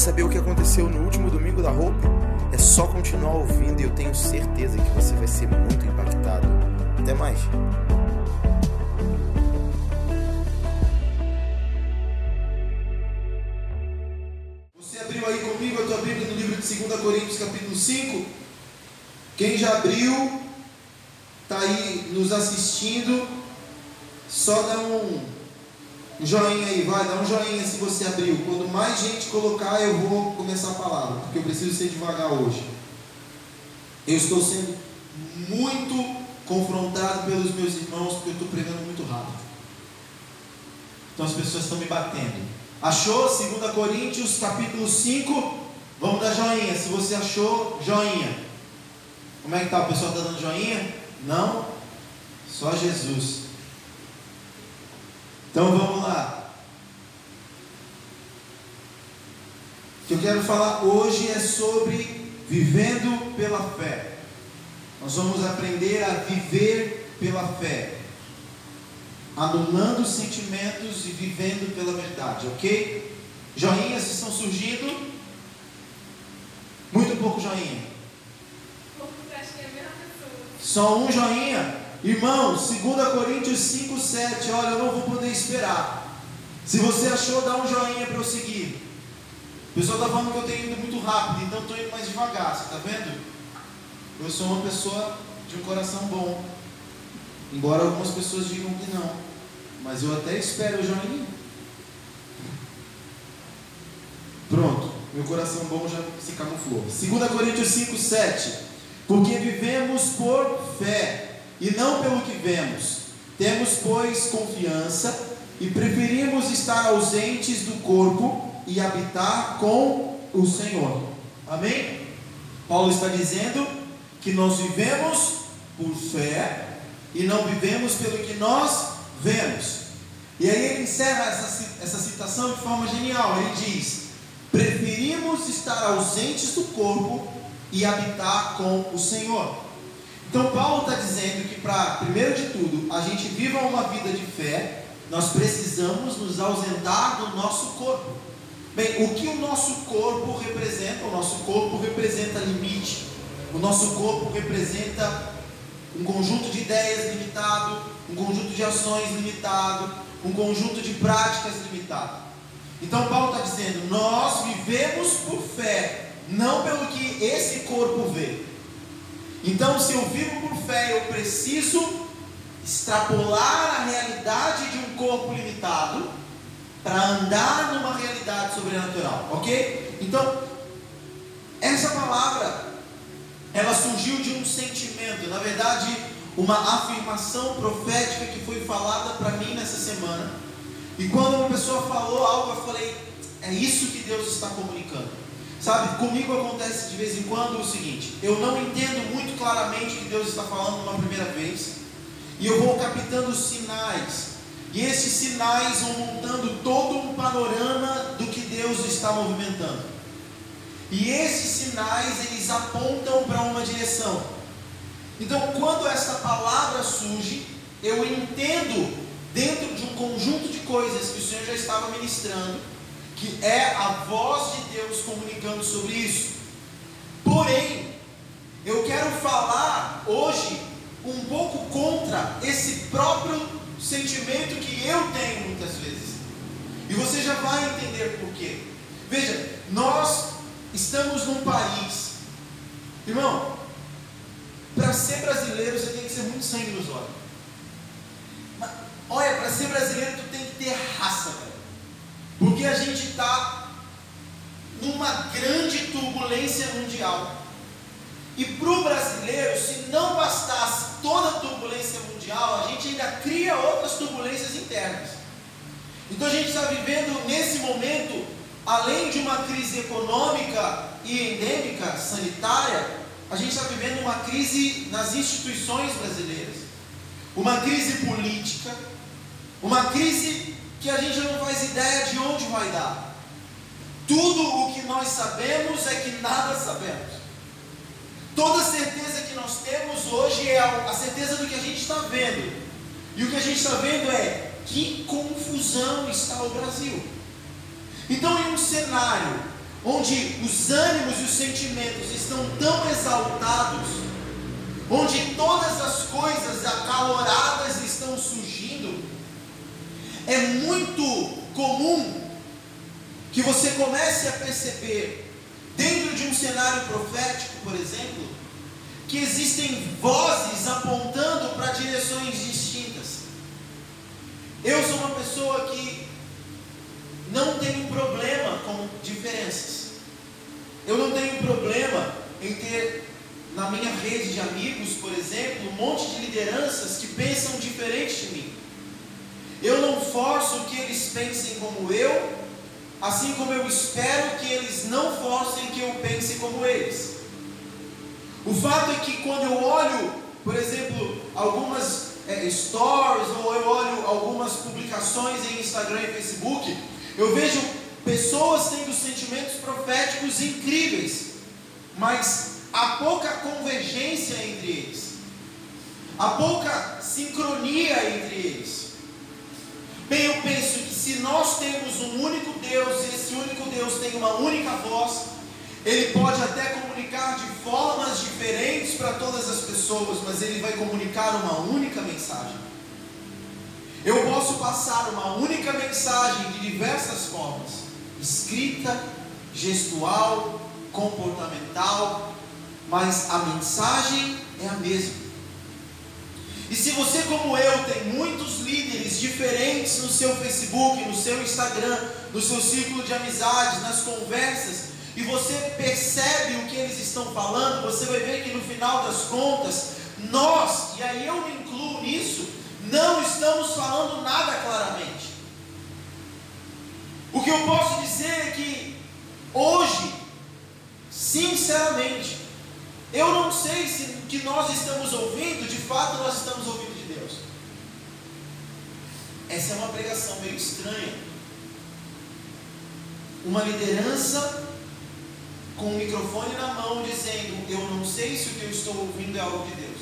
saber o que aconteceu no último domingo da roupa? É só continuar ouvindo e eu tenho certeza que você vai ser muito impactado. Até mais. Você abriu aí comigo a tua Bíblia no livro de 2 Coríntios, capítulo 5? Quem já abriu, está aí nos assistindo, só um joinha aí, vai, dá um joinha se você abriu. Quando mais gente colocar, eu vou começar a palavra, porque eu preciso ser devagar hoje. Eu estou sendo muito confrontado pelos meus irmãos, porque eu estou pregando muito rápido. Então as pessoas estão me batendo. Achou? 2 Coríntios capítulo 5. Vamos dar joinha. Se você achou, joinha. Como é que tá? O pessoal está dando joinha? Não? Só Jesus. Então vamos lá. O que eu quero falar hoje é sobre vivendo pela fé. Nós vamos aprender a viver pela fé, anulando os sentimentos e vivendo pela verdade, ok? Joinhas estão surgindo. Muito pouco joinha. Só um joinha. Irmãos, 2 Coríntios 5, 7. Olha, eu não vou poder esperar. Se você achou, dá um joinha para eu seguir. O pessoal está falando que eu tenho ido muito rápido, então estou indo mais devagar. Você está vendo? Eu sou uma pessoa de um coração bom. Embora algumas pessoas digam que não. Mas eu até espero o joinha. Pronto. Meu coração bom já se camuflou. 2 Coríntios 5, 7. Porque vivemos por fé e não pelo que vemos. Temos, pois, confiança e preferimos estar ausentes do corpo e habitar com o Senhor. Amém? Paulo está dizendo que nós vivemos por fé e não vivemos pelo que nós vemos. E aí ele encerra essa, essa citação de forma genial. Ele diz: preferimos estar ausentes do corpo e habitar com o Senhor. Então Paulo está dizendo que para, primeiro de tudo, a gente viva uma vida de fé, nós precisamos nos ausentar do nosso corpo. Bem, o que o nosso corpo representa? O nosso corpo representa limite, o nosso corpo representa um conjunto de ideias limitado, um conjunto de ações limitado, um conjunto de práticas limitado. Então Paulo está dizendo: nós vivemos por fé, não pelo que esse corpo vê. Então, se eu vivo por fé, eu preciso extrapolar a realidade de um corpo limitado para andar numa realidade sobrenatural, ok? Então, essa palavra ela surgiu de um sentimento, na verdade, uma afirmação profética que foi falada para mim nessa semana. E quando uma pessoa falou algo, eu falei: é isso que Deus está comunicando. Sabe, comigo acontece de vez em quando o seguinte: eu não entendo muito claramente o que Deus está falando uma primeira vez, e eu vou captando sinais, e esses sinais vão montando todo um panorama do que Deus está movimentando. E esses sinais eles apontam para uma direção. Então, quando essa palavra surge, eu entendo dentro de um conjunto de coisas que o Senhor já estava ministrando, que é a voz de Deus comunicando sobre isso. Porém, eu quero falar hoje um pouco contra esse próprio sentimento que eu tenho muitas vezes. E você já vai entender por quê. Veja, nós Estamos num país, irmão, para ser brasileiro você tem que ser muito sangue nos olhos. Mas, olha, para ser brasileiro tu tem que ter raça, velho. Porque a gente está numa grande turbulência mundial. E para o brasileiro, se não bastasse toda a turbulência mundial, a gente ainda cria outras turbulências internas. Então a gente está vivendo nesse momento além de uma crise econômica e endêmica sanitária, a gente está vivendo uma crise nas instituições brasileiras, uma crise política, uma crise que a gente não faz ideia de onde vai dar. Tudo o que nós sabemos é que nada sabemos. Toda certeza que nós temos hoje é a certeza do que a gente está vendo. E o que a gente está vendo é que confusão está o Brasil. Então, em um cenário onde os ânimos e os sentimentos estão tão exaltados, onde todas as coisas acaloradas estão surgindo, é muito comum que você comece a perceber, dentro de um cenário profético, por exemplo, que existem vozes apontando para direções distintas. Eu sou uma pessoa que não tenho problema com diferenças. Eu não tenho problema em ter na minha rede de amigos, por exemplo, um monte de lideranças que pensam diferente de mim. Eu não forço que eles pensem como eu, assim como eu espero que eles não forcem que eu pense como eles. O fato é que quando eu olho, por exemplo, algumas é, stories ou eu olho algumas publicações em Instagram e Facebook, eu vejo pessoas tendo sentimentos proféticos incríveis, mas há pouca convergência entre eles, há pouca sincronia entre eles. Bem, eu penso que se nós temos um único Deus e esse único Deus tem uma única voz, ele pode até comunicar de formas diferentes para todas as pessoas, mas ele vai comunicar uma única mensagem. Eu posso passar uma única mensagem de diversas formas: escrita, gestual, comportamental, mas a mensagem é a mesma. E se você, como eu, tem muitos líderes diferentes no seu Facebook, no seu Instagram, no seu círculo de amizades, nas conversas, e você percebe o que eles estão falando, você vai ver que no final das contas, nós, e aí eu me incluo nisso, não estamos falando nada claramente. O que eu posso dizer é que hoje, sinceramente, eu não sei se o que nós estamos ouvindo, de fato nós estamos ouvindo de Deus. Essa é uma pregação meio estranha. Uma liderança com o microfone na mão dizendo: Eu não sei se o que eu estou ouvindo é algo de Deus.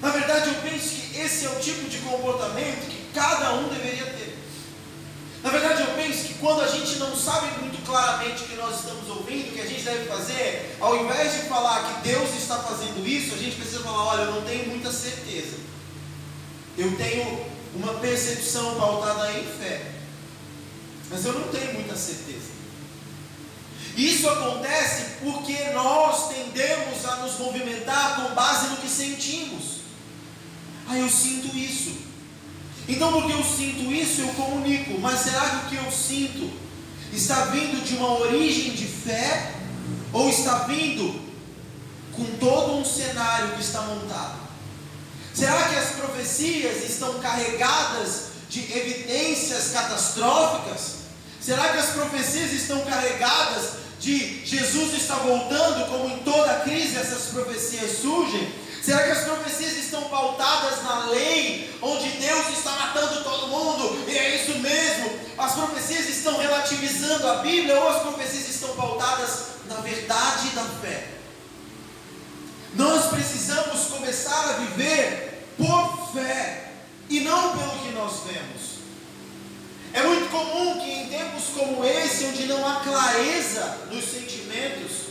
Na verdade, eu penso que esse é o tipo de comportamento que cada um deveria ter. Na verdade, eu penso que quando a gente não sabe muito claramente o que nós estamos ouvindo, o que a gente deve fazer, ao invés de falar que Deus está fazendo isso, a gente precisa falar: olha, eu não tenho muita certeza. Eu tenho uma percepção pautada em fé, mas eu não tenho muita certeza. Isso acontece porque nós tendemos a nos movimentar com base no que sentimos. Ah, eu sinto isso. Então, porque eu sinto isso, eu comunico. Mas será que o que eu sinto está vindo de uma origem de fé? Ou está vindo com todo um cenário que está montado? Será que as profecias estão carregadas de evidências catastróficas? Será que as profecias estão carregadas de Jesus está voltando, como em toda crise essas profecias surgem? Será que as profecias estão pautadas na lei, onde Deus está matando todo mundo, e é isso mesmo? As profecias estão relativizando a Bíblia, ou as profecias estão pautadas na verdade da fé? Nós precisamos começar a viver por fé, e não pelo que nós vemos. É muito comum que em tempos como esse, onde não há clareza nos sentimentos,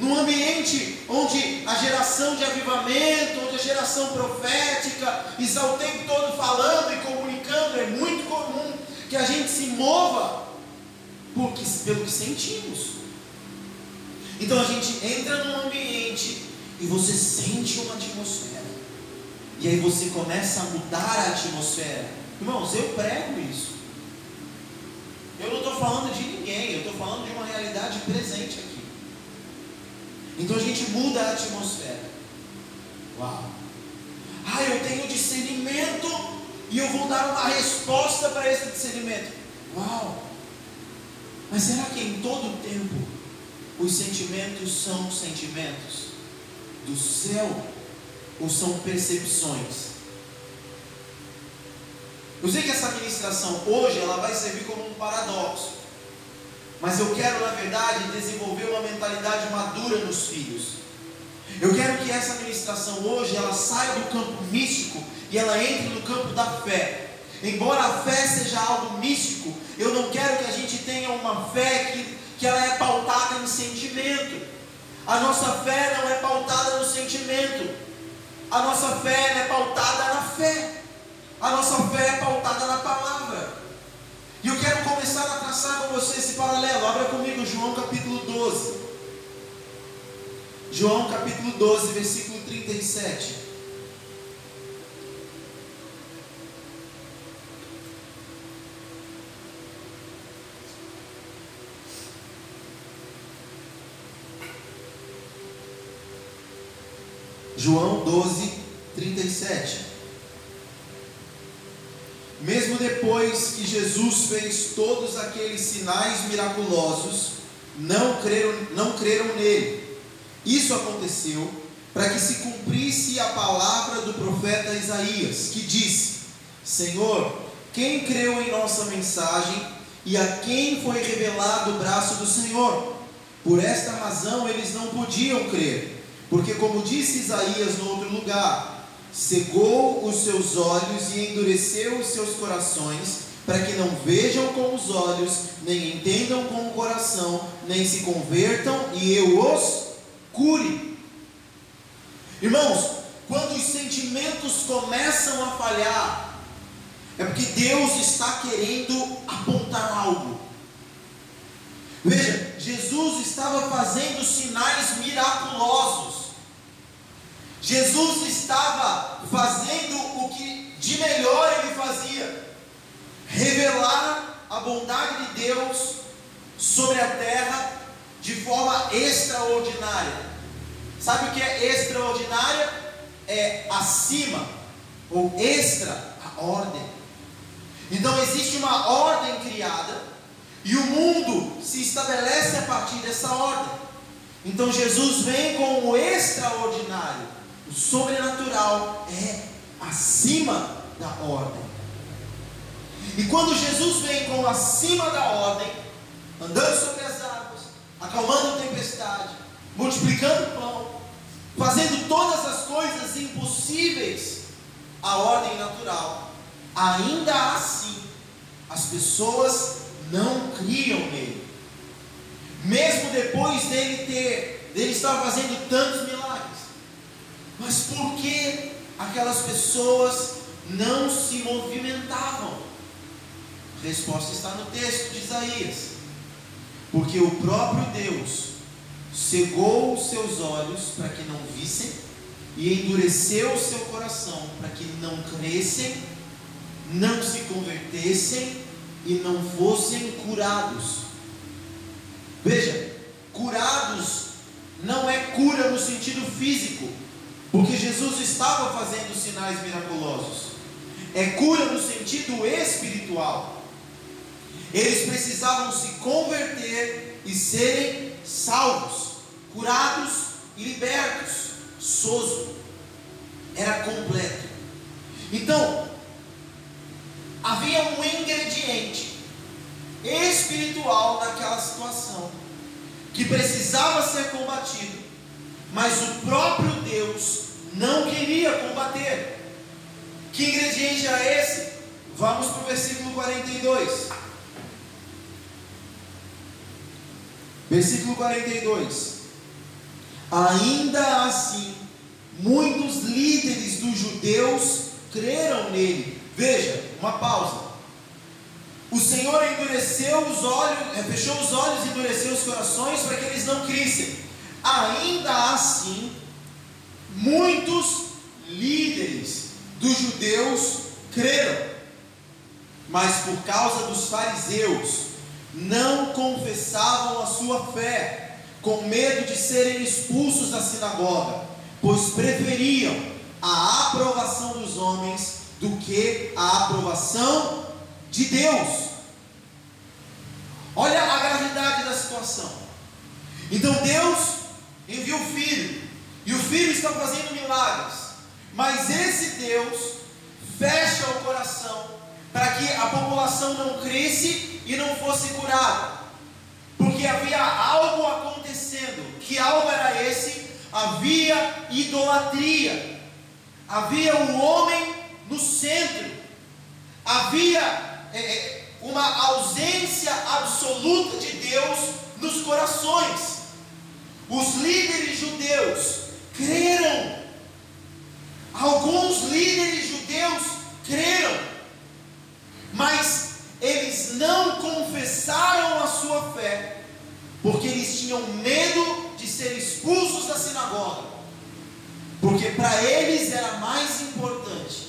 num ambiente onde a geração de avivamento, onde a geração profética está o tempo todo falando e comunicando, é muito comum que a gente se mova porque, pelo que sentimos. Então a gente entra num ambiente e você sente uma atmosfera. E aí você começa a mudar a atmosfera. Irmãos, eu prego isso. Eu não estou falando de ninguém, eu estou falando de uma realidade presente aqui. Então a gente muda a atmosfera. Uau! Ah, eu tenho discernimento e eu vou dar uma resposta para esse discernimento. Uau! Mas será que em todo o tempo os sentimentos são sentimentos do céu ou são percepções? Eu sei que essa ministração hoje ela vai servir como um paradoxo. Mas eu quero, na verdade, desenvolver uma mentalidade madura nos filhos. Eu quero que essa ministração hoje ela saia do campo místico e ela entre no campo da fé. Embora a fé seja algo místico, eu não quero que a gente tenha uma fé que, que ela é pautada em sentimento. A nossa fé não é pautada no sentimento. A nossa fé é pautada na fé. A nossa fé é pautada na palavra. E eu quero começar a traçar com você esse paralelo. Abra comigo João capítulo 12. João capítulo 12, versículo 37. João 12, 37. Mesmo depois que Jesus fez todos aqueles sinais miraculosos, não creram, não creram nele. Isso aconteceu para que se cumprisse a palavra do profeta Isaías, que disse: Senhor, quem creu em nossa mensagem e a quem foi revelado o braço do Senhor? Por esta razão eles não podiam crer. Porque, como disse Isaías no outro lugar, cegou os seus olhos e endureceu os seus corações, para que não vejam com os olhos, nem entendam com o coração, nem se convertam e eu os cure. Irmãos, quando os sentimentos começam a falhar, é porque Deus está querendo apontar algo. Veja, Jesus estava fazendo sinais miraculosos. Jesus estava fazendo o que de melhor ele fazia: revelar a bondade de Deus sobre a terra de forma extraordinária. Sabe o que é extraordinária? É acima, ou extra, a ordem. Então existe uma ordem criada e o mundo se estabelece a partir dessa ordem. Então Jesus vem com o extraordinário o sobrenatural é acima da ordem. E quando Jesus vem com acima da ordem, andando sobre as águas, acalmando a tempestade, multiplicando o pão, fazendo todas as coisas impossíveis à ordem natural, ainda assim as pessoas não criam nele. Mesmo depois dele ter, dele estar fazendo tantos milagres. Mas por que aquelas pessoas não se movimentavam? A resposta está no texto de Isaías. Porque o próprio Deus cegou os seus olhos para que não vissem e endureceu o seu coração para que não crescem, não se convertessem e não fossem curados. Veja, curados não é cura no sentido físico, porque Jesus estava fazendo sinais miraculosos. É cura no sentido espiritual. Eles precisavam se converter e serem salvos, curados e libertos. Soso. Era completo. Então, havia um ingrediente espiritual naquela situação que precisava ser combatido mas o próprio Deus não queria combater. Que ingrediente era esse? Vamos para o versículo 42. Versículo 42. Ainda assim, muitos líderes dos judeus creram nele. Veja, uma pausa. O Senhor endureceu os olhos, fechou os olhos e endureceu os corações para que eles não crissem. Ainda assim, muitos líderes dos judeus creram, mas por causa dos fariseus, não confessavam a sua fé, com medo de serem expulsos da sinagoga, pois preferiam a aprovação dos homens do que a aprovação de Deus. Olha a gravidade da situação. Então Deus envia o filho, e o filho está fazendo milagres, mas esse Deus fecha o coração para que a população não cresce e não fosse curada, porque havia algo acontecendo. Que algo era esse? Havia idolatria, havia o um homem no centro, Havia é, é, uma ausência absoluta de Deus nos corações. Os líderes judeus creram. Alguns líderes judeus creram, mas eles não confessaram a sua fé, porque eles tinham medo de ser expulsos da sinagoga. Porque para eles era mais importante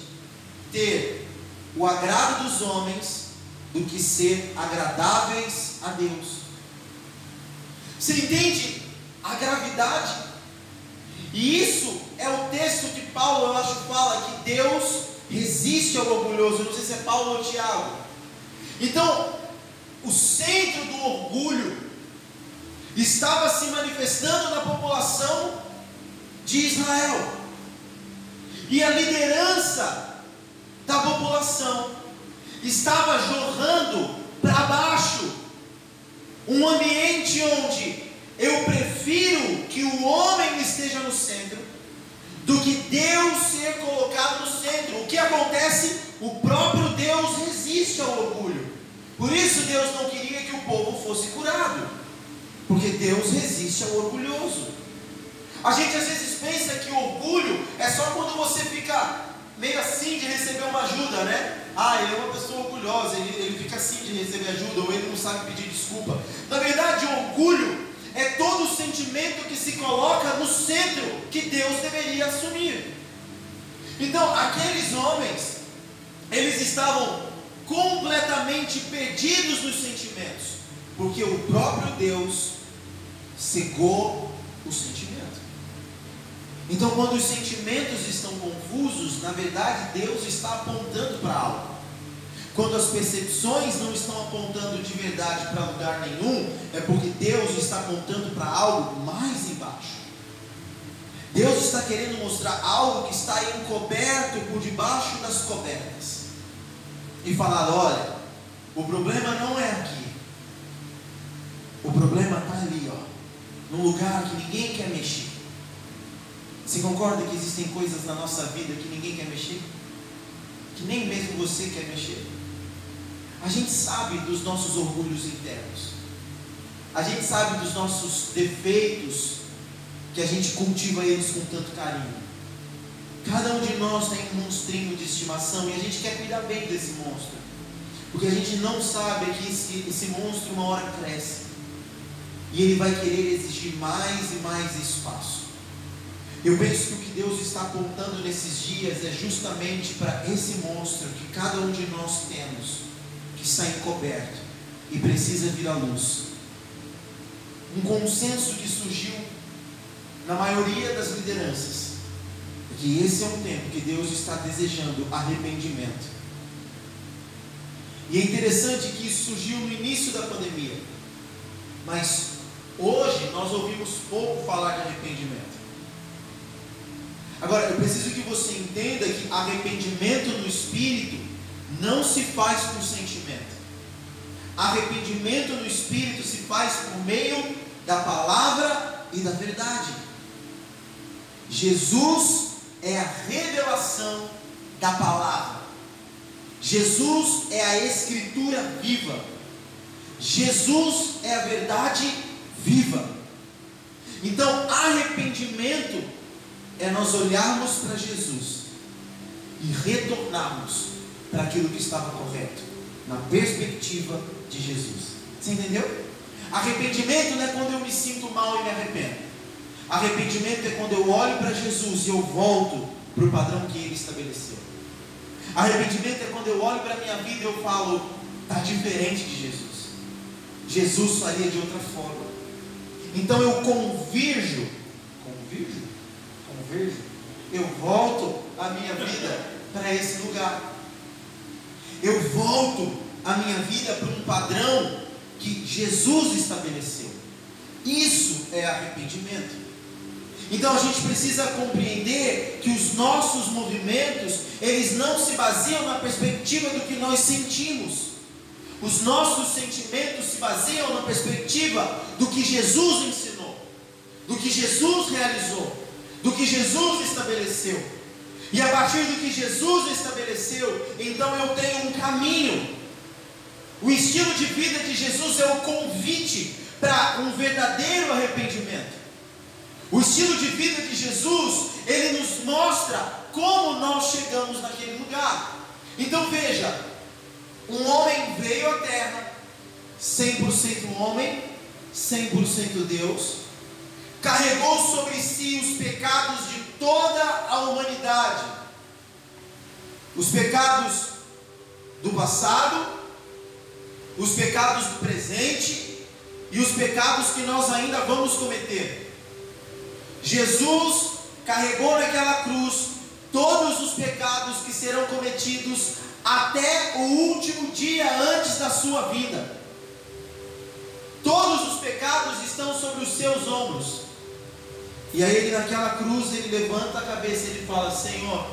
ter o agrado dos homens do que ser agradáveis a Deus. Você entende a gravidade? E isso é o texto que Paulo, eu acho, fala que Deus resiste ao orgulhoso. Eu não sei se é Paulo ou Tiago. Então, o centro do orgulho estava se manifestando na população de Israel. E a liderança da população estava jorrando para baixo um ambiente onde eu prefiro que o homem esteja no centro do que Deus ser colocado no centro. O que acontece? O próprio Deus resiste ao orgulho. Por isso Deus não queria que o povo fosse curado, porque Deus resiste ao orgulhoso. A gente às vezes pensa que o orgulho é só quando você fica meio assim de receber uma ajuda, né? Ah, ele é uma pessoa orgulhosa, ele, ele fica assim de receber ajuda, ou ele não sabe pedir desculpa. Na verdade, o orgulho é todo o sentimento que se coloca no centro que Deus deveria assumir. Então, aqueles homens, eles estavam completamente perdidos nos sentimentos, porque o próprio Deus cegou o sentimento. Então, quando os sentimentos estão confusos, na verdade Deus está apontando para algo. Quando as percepções não estão apontando de verdade para lugar nenhum, é porque Deus está apontando para algo mais embaixo. Deus está querendo mostrar algo que está encoberto por debaixo das cobertas. E falar: olha, o problema não é aqui. O problema está ali, ó, num lugar que ninguém quer mexer. Você concorda que existem coisas na nossa vida que ninguém quer mexer? Que nem mesmo você quer mexer? A gente sabe dos nossos orgulhos internos. A gente sabe dos nossos defeitos que a gente cultiva eles com tanto carinho. Cada um de nós tem um monstrinho de estimação e a gente quer cuidar bem desse monstro. Porque a gente não sabe que esse, esse monstro uma hora cresce. E ele vai querer exigir mais e mais espaço. Eu penso que o que Deus está apontando nesses dias é justamente para esse monstro que cada um de nós temos, que está encoberto e precisa vir à luz. Um consenso que surgiu na maioria das lideranças é que esse é um tempo que Deus está desejando arrependimento. E é interessante que isso surgiu no início da pandemia, mas hoje nós ouvimos pouco falar de arrependimento. Agora, eu preciso que você entenda que arrependimento no espírito não se faz com sentimento. Arrependimento no espírito se faz por meio da palavra e da verdade. Jesus é a revelação da palavra. Jesus é a escritura viva. Jesus é a verdade viva. Então, arrependimento é nós olharmos para Jesus e retornarmos para aquilo que estava correto, na perspectiva de Jesus. Você entendeu? Arrependimento não é quando eu me sinto mal e me arrependo. Arrependimento é quando eu olho para Jesus e eu volto para o padrão que ele estabeleceu. Arrependimento é quando eu olho para a minha vida e eu falo, está diferente de Jesus. Jesus faria de outra forma. Então eu convirjo, convirjo? Eu volto a minha vida para esse lugar. Eu volto a minha vida para um padrão que Jesus estabeleceu. Isso é arrependimento. Então a gente precisa compreender que os nossos movimentos, eles não se baseiam na perspectiva do que nós sentimos. Os nossos sentimentos se baseiam na perspectiva do que Jesus ensinou, do que Jesus realizou do que Jesus estabeleceu. E a partir do que Jesus estabeleceu, então eu tenho um caminho. O estilo de vida de Jesus é o convite para um verdadeiro arrependimento. O estilo de vida de Jesus, ele nos mostra como nós chegamos naquele lugar. Então veja, um homem veio à terra, 100% homem, 100% Deus, carregou sobre si os pecados de toda a humanidade, os pecados do passado, os pecados do presente e os pecados que nós ainda vamos cometer. Jesus carregou naquela cruz todos os pecados que serão cometidos até o último dia antes da sua vida. Todos os pecados estão sobre os seus ombros. E aí ele naquela cruz ele levanta a cabeça e ele fala: Senhor,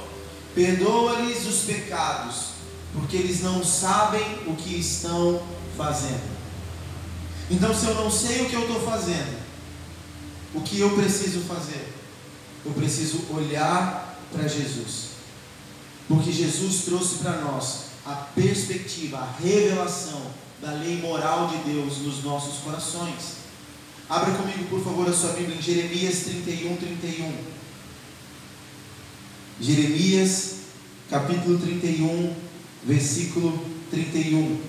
perdoa-lhes os pecados, porque eles não sabem o que estão fazendo. Então, se eu não sei o que eu estou fazendo, o que eu preciso fazer? Eu preciso olhar para Jesus. Porque Jesus trouxe para nós a perspectiva, a revelação da lei moral de Deus nos nossos corações. Abra comigo, por favor, a sua Bíblia em Jeremias 31, 31. Jeremias, capítulo 31, versículo 31.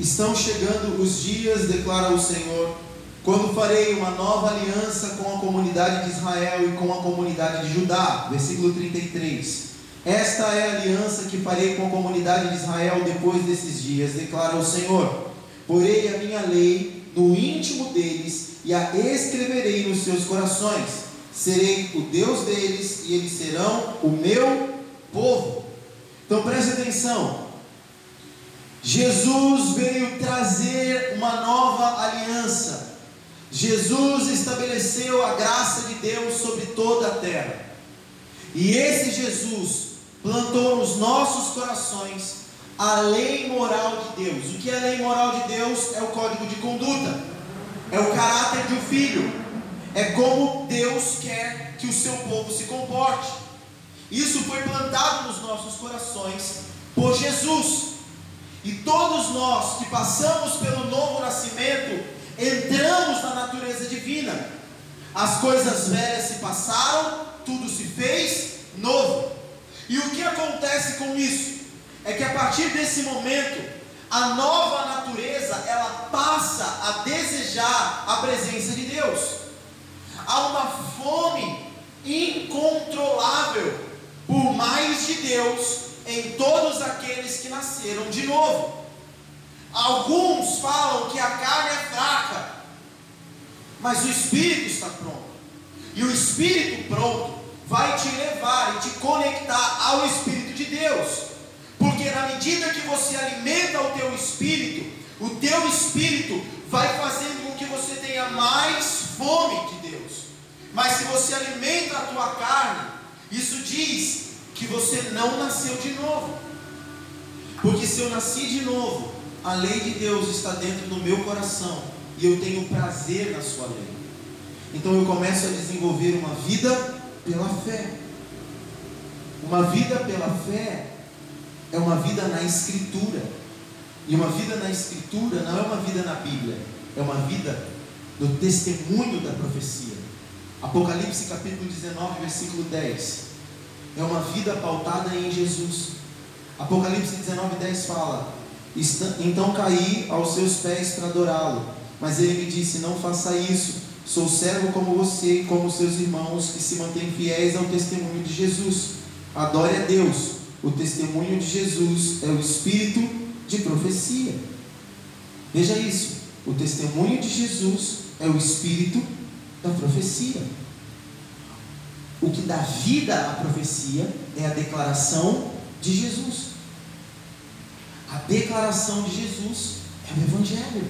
Estão chegando os dias, declara o Senhor, quando farei uma nova aliança com a comunidade de Israel e com a comunidade de Judá. Versículo 33. Esta é a aliança que farei com a comunidade de Israel depois desses dias, declara o Senhor. Porei a minha lei no íntimo deles e a escreverei nos seus corações. Serei o Deus deles e eles serão o meu povo. Então preste atenção. Jesus veio trazer uma nova aliança. Jesus estabeleceu a graça de Deus sobre toda a terra. E esse Jesus plantou nos nossos corações a lei moral de Deus. O que é a lei moral de Deus? É o código de conduta, é o caráter de um filho, é como Deus quer que o seu povo se comporte. Isso foi plantado nos nossos corações por Jesus. E todos nós que passamos pelo novo nascimento, entramos na natureza divina. As coisas velhas se passaram, tudo se fez novo. E o que acontece com isso? É que a partir desse momento, a nova natureza, ela passa a desejar a presença de Deus. Há uma fome incontrolável por mais de Deus em todos aqueles que nasceram de novo. Alguns falam que a carne é fraca, mas o espírito está pronto. E o espírito pronto vai te levar e te conectar ao espírito de Deus. Porque na medida que você alimenta o teu espírito, o teu espírito vai fazendo com que você tenha mais fome de Deus. Mas se você alimenta a tua carne, isso diz que você não nasceu de novo. Porque se eu nasci de novo, a lei de Deus está dentro do meu coração e eu tenho prazer na sua lei. Então eu começo a desenvolver uma vida pela fé. Uma vida pela fé é uma vida na Escritura. E uma vida na Escritura não é uma vida na Bíblia, é uma vida no testemunho da profecia. Apocalipse capítulo 19, versículo 10 é uma vida pautada em Jesus. Apocalipse 19, 10 fala: Então caí aos seus pés para adorá-lo. Mas ele me disse: Não faça isso. Sou servo como você e como seus irmãos que se mantêm fiéis ao testemunho de Jesus. Adore a Deus. O testemunho de Jesus é o espírito de profecia. Veja isso. O testemunho de Jesus é o espírito da profecia. O que dá vida à profecia é a declaração de Jesus. A declaração de Jesus é o Evangelho.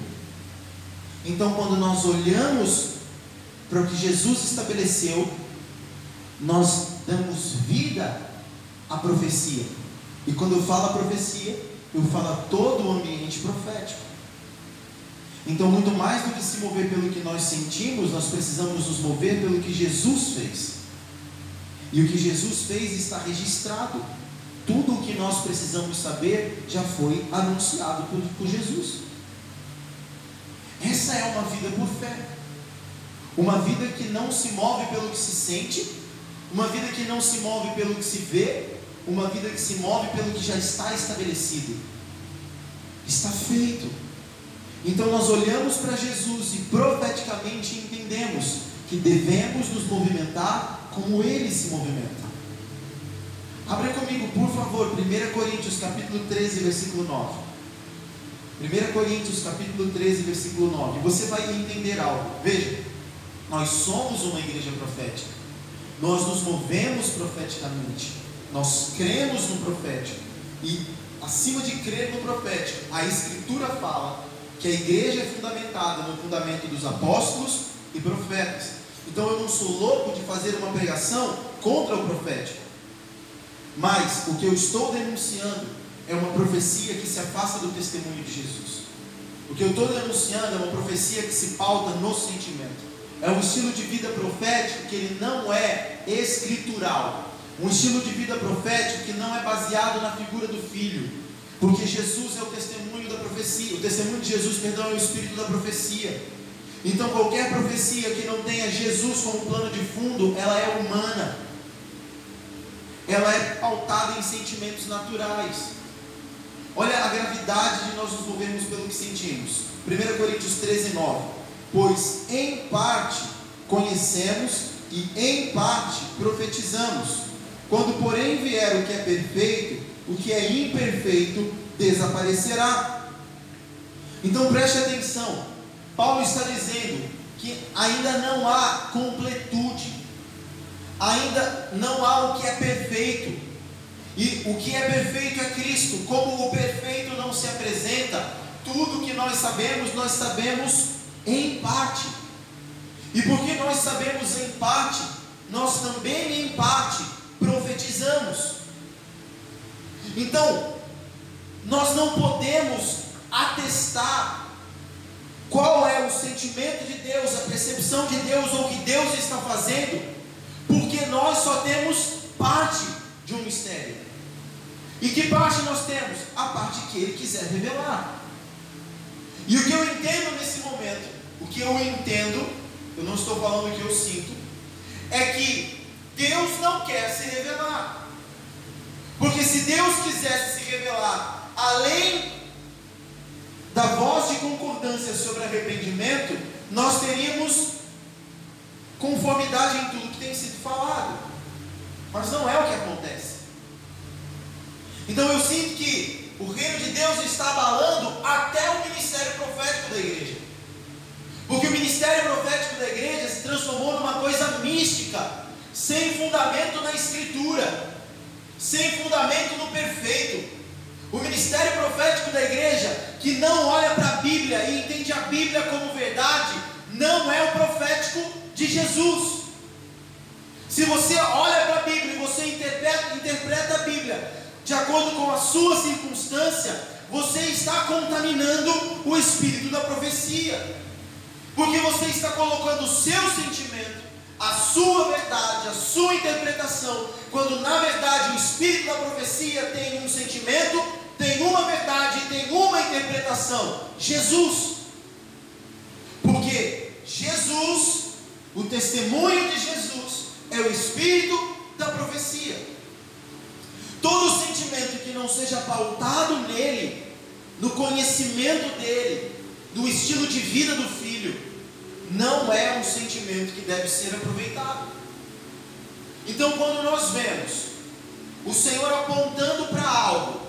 Então, quando nós olhamos para o que Jesus estabeleceu, nós damos vida à profecia. E quando eu falo a profecia, eu falo todo o ambiente profético. Então, muito mais do que se mover pelo que nós sentimos, nós precisamos nos mover pelo que Jesus fez. E o que Jesus fez está registrado. Tudo o que nós precisamos saber já foi anunciado por, por Jesus. Essa é uma vida por fé. Uma vida que não se move pelo que se sente, uma vida que não se move pelo que se vê, uma vida que se move pelo que já está estabelecido. Está feito. Então nós olhamos para Jesus e profeticamente entendemos que devemos nos movimentar como ele se movimenta. Abra comigo, por favor, 1 Coríntios capítulo 13, versículo 9. 1 Coríntios capítulo 13, versículo 9. Você vai entender algo. Veja, nós somos uma igreja profética. Nós nos movemos profeticamente. Nós cremos no profético. E acima de crer no profético, a escritura fala que a igreja é fundamentada no fundamento dos apóstolos e profetas. Então eu não sou louco de fazer uma pregação contra o profético. Mas o que eu estou denunciando é uma profecia que se afasta do testemunho de Jesus. O que eu estou denunciando é uma profecia que se pauta no sentimento. É um estilo de vida profético que ele não é escritural. Um estilo de vida profético que não é baseado na figura do filho. Porque Jesus é o testemunho da profecia. O testemunho de Jesus, perdão, é o espírito da profecia. Então qualquer profecia que não tenha Jesus como plano de fundo, ela é humana. Ela é pautada em sentimentos naturais. Olha a gravidade de nós nos movermos pelo que sentimos. 1 Coríntios 13, 9. Pois em parte conhecemos e em parte profetizamos. Quando, porém, vier o que é perfeito, o que é imperfeito desaparecerá. Então preste atenção. Paulo está dizendo que ainda não há completude, ainda não há o que é perfeito. E o que é perfeito é Cristo. Como o perfeito não se apresenta, tudo que nós sabemos, nós sabemos em parte. E porque nós sabemos em parte, nós também em parte profetizamos. Então, nós não podemos atestar qual é o sentimento de Deus, a percepção de Deus ou o que Deus está fazendo, porque nós só temos parte de um mistério. E que parte nós temos? A parte que Ele quiser revelar. E o que eu entendo nesse momento, o que eu entendo, eu não estou falando o que eu sinto, é que Deus não quer se revelar. Porque se Deus quisesse se revelar além da voz de concordância sobre arrependimento, nós teríamos conformidade em tudo que tem sido falado. Mas não é o que acontece. Então eu sinto que o reino de Deus está abalando até o ministério profético da igreja. Porque o ministério profético da igreja se transformou numa coisa mística sem fundamento na Escritura, sem fundamento no perfeito. O ministério profético da igreja, que não olha para a Bíblia e entende a Bíblia como verdade, não é o profético de Jesus. Se você olha para a Bíblia e você interpreta, interpreta a Bíblia de acordo com a sua circunstância, você está contaminando o espírito da profecia, porque você está colocando o seu sentimento a sua verdade, a sua interpretação, quando na verdade o espírito da profecia tem um sentimento, tem uma verdade, tem uma interpretação: Jesus. Porque Jesus, o testemunho de Jesus, é o espírito da profecia. Todo sentimento que não seja pautado nele, no conhecimento dele, no estilo de vida do filho, não é um sentimento que deve ser aproveitado. Então, quando nós vemos o Senhor apontando para algo,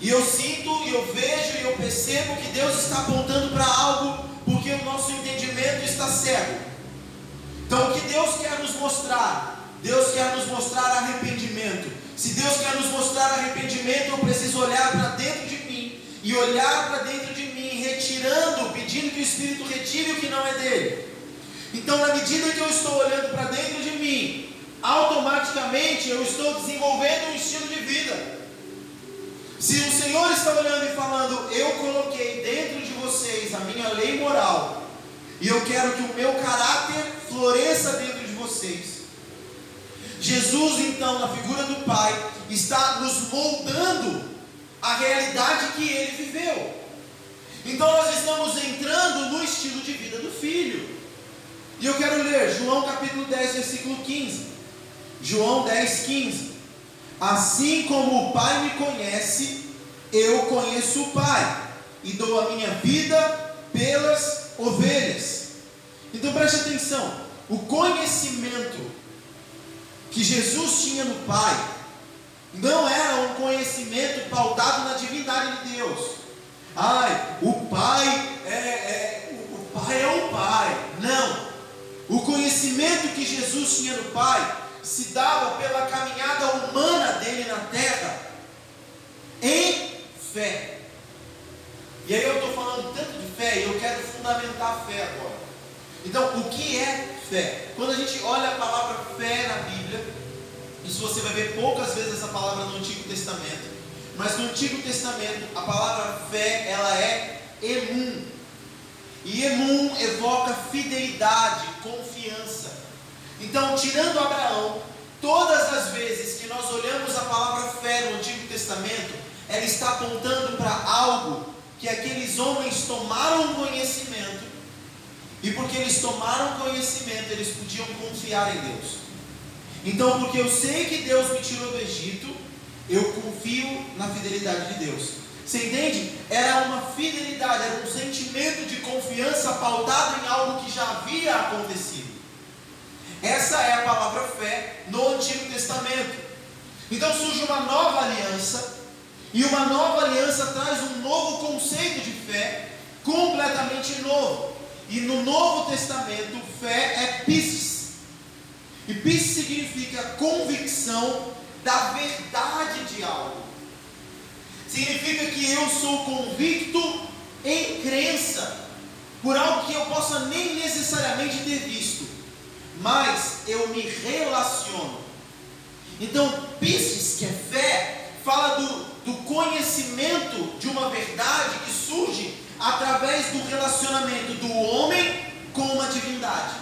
e eu sinto, e eu vejo, e eu percebo que Deus está apontando para algo, porque o nosso entendimento está cego. Então, o que Deus quer nos mostrar? Deus quer nos mostrar arrependimento. Se Deus quer nos mostrar arrependimento, eu preciso olhar para dentro de mim e olhar para dentro de retirando, pedindo que o Espírito retire o que não é dele. Então, na medida que eu estou olhando para dentro de mim, automaticamente eu estou desenvolvendo um estilo de vida. Se o Senhor está olhando e falando, eu coloquei dentro de vocês a minha lei moral, e eu quero que o meu caráter floresça dentro de vocês. Jesus, então, na figura do Pai, está nos moldando a realidade que ele viveu. Então nós estamos entrando no estilo de vida do filho. E eu quero ler João capítulo 10, versículo 15. João 10, 15. Assim como o Pai me conhece, eu conheço o Pai, e dou a minha vida pelas ovelhas. Então preste atenção: o conhecimento que Jesus tinha no Pai não era um conhecimento pautado na divindade de Deus. Ai, o Pai é, é o, Pai é o Pai. Não. O conhecimento que Jesus tinha no Pai se dava pela caminhada humana dele na terra em fé. E aí eu estou falando tanto de fé e eu quero fundamentar a fé agora. Então, o que é fé? Quando a gente olha a palavra fé na Bíblia, isso você vai ver poucas vezes essa palavra no Antigo Testamento. Mas no Antigo Testamento, a palavra fé, ela é emun. E emun evoca fidelidade, confiança. Então, tirando Abraão, todas as vezes que nós olhamos a palavra fé no Antigo Testamento, ela está apontando para algo que aqueles homens tomaram conhecimento, e porque eles tomaram conhecimento, eles podiam confiar em Deus. Então, porque eu sei que Deus me tirou do Egito, eu confio na fidelidade de Deus. Você entende? Era uma fidelidade, era um sentimento de confiança pautado em algo que já havia acontecido. Essa é a palavra fé no Antigo Testamento. Então surge uma nova aliança, e uma nova aliança traz um novo conceito de fé, completamente novo. E no Novo Testamento, fé é piscis. E isso significa convicção da verdade de algo. Significa que eu sou convicto em crença por algo que eu possa nem necessariamente ter visto, mas eu me relaciono. Então, Pisces, que é fé, fala do, do conhecimento de uma verdade que surge através do relacionamento do homem com uma divindade.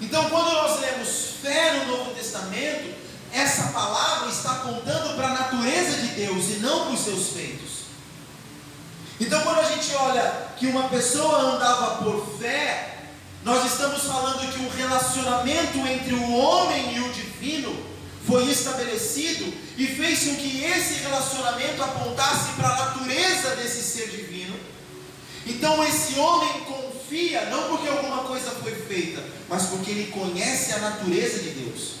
Então, quando nós lemos fé no Novo Testamento, essa palavra está apontando para a natureza de Deus e não para os seus feitos. Então, quando a gente olha que uma pessoa andava por fé, nós estamos falando que um relacionamento entre o homem e o divino foi estabelecido e fez com que esse relacionamento apontasse para a natureza desse ser divino. Então, esse homem confia, não porque alguma coisa foi feita, mas porque ele conhece a natureza de Deus.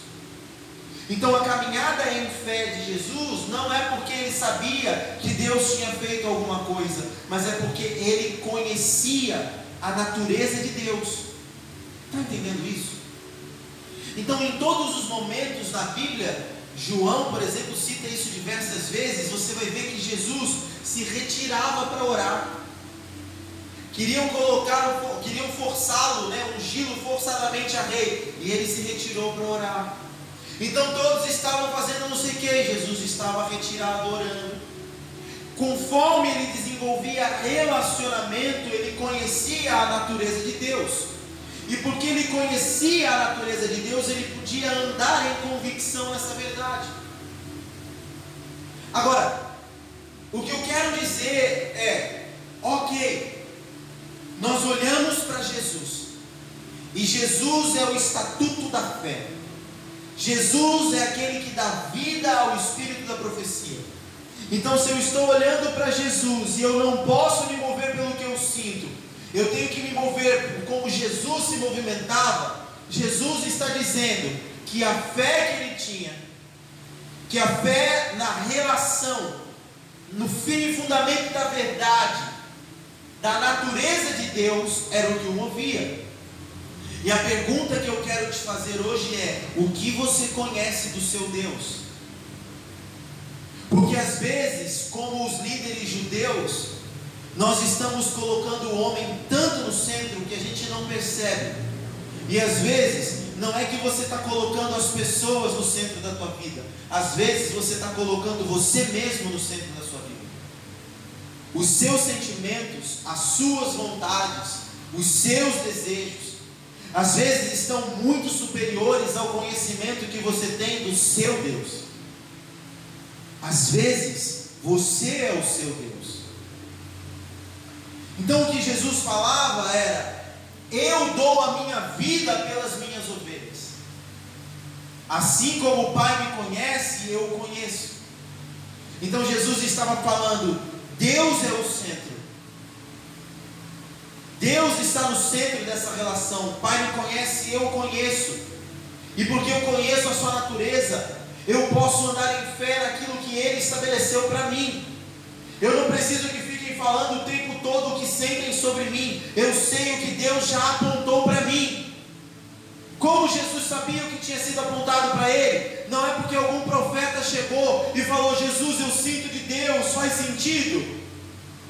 Então a caminhada em fé de Jesus não é porque ele sabia que Deus tinha feito alguma coisa, mas é porque ele conhecia a natureza de Deus. Está entendendo isso? Então, em todos os momentos da Bíblia, João, por exemplo, cita isso diversas vezes. Você vai ver que Jesus se retirava para orar. Queriam colocar, queriam forçá-lo, né, ungí-lo forçadamente a rei, e ele se retirou para orar. Então todos estavam fazendo não sei o que, Jesus estava retirado orando. Conforme ele desenvolvia relacionamento, ele conhecia a natureza de Deus. E porque ele conhecia a natureza de Deus, ele podia andar em convicção nessa verdade. Agora, o que eu quero dizer é, ok, nós olhamos para Jesus, e Jesus é o estatuto da fé. Jesus é aquele que dá vida ao espírito da profecia. Então, se eu estou olhando para Jesus e eu não posso me mover pelo que eu sinto, eu tenho que me mover como Jesus se movimentava. Jesus está dizendo que a fé que ele tinha, que a fé na relação, no fim e fundamento da verdade, da natureza de Deus era o que o movia. E a pergunta que eu quero te fazer hoje é: o que você conhece do seu Deus? Porque às vezes, como os líderes judeus, nós estamos colocando o homem tanto no centro que a gente não percebe. E às vezes não é que você está colocando as pessoas no centro da tua vida. Às vezes você está colocando você mesmo no centro da sua vida. Os seus sentimentos, as suas vontades, os seus desejos, às vezes estão muito superiores ao conhecimento que você tem do seu Deus. Às vezes, você é o seu Deus. Então o que Jesus falava era: Eu dou a minha vida pelas minhas ovelhas. Assim como o Pai me conhece, eu o conheço. Então Jesus estava falando: Deus é o centro. Deus está no centro dessa relação. O Pai me conhece, eu o conheço. E porque eu conheço a sua natureza, eu posso andar em fé naquilo que Ele estabeleceu para mim. Eu não preciso que falando o tempo todo o que sentem sobre mim. Eu sei o que Deus já apontou para mim. Como Jesus sabia o que tinha sido apontado para ele? Não é porque algum profeta chegou e falou: Jesus, eu sinto de Deus, faz sentido.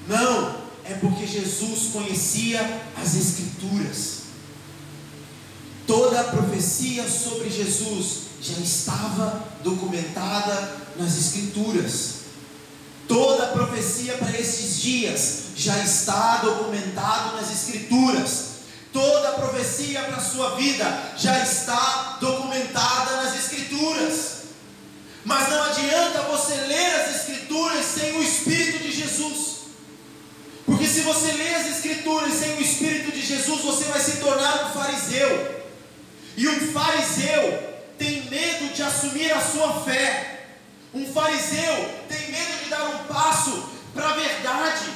Não, é porque Jesus conhecia as Escrituras. Toda a profecia sobre Jesus já estava documentada nas Escrituras. Toda a profecia para esses dias já está documentado nas Escrituras. Toda a profecia para a sua vida já está documentada nas Escrituras. Mas não adianta você ler as Escrituras sem o Espírito de Jesus. Porque se você lê as Escrituras sem o Espírito de Jesus, você vai se tornar um fariseu. E um fariseu tem medo de assumir a sua fé. Um fariseu tem medo de dar um passo para a verdade,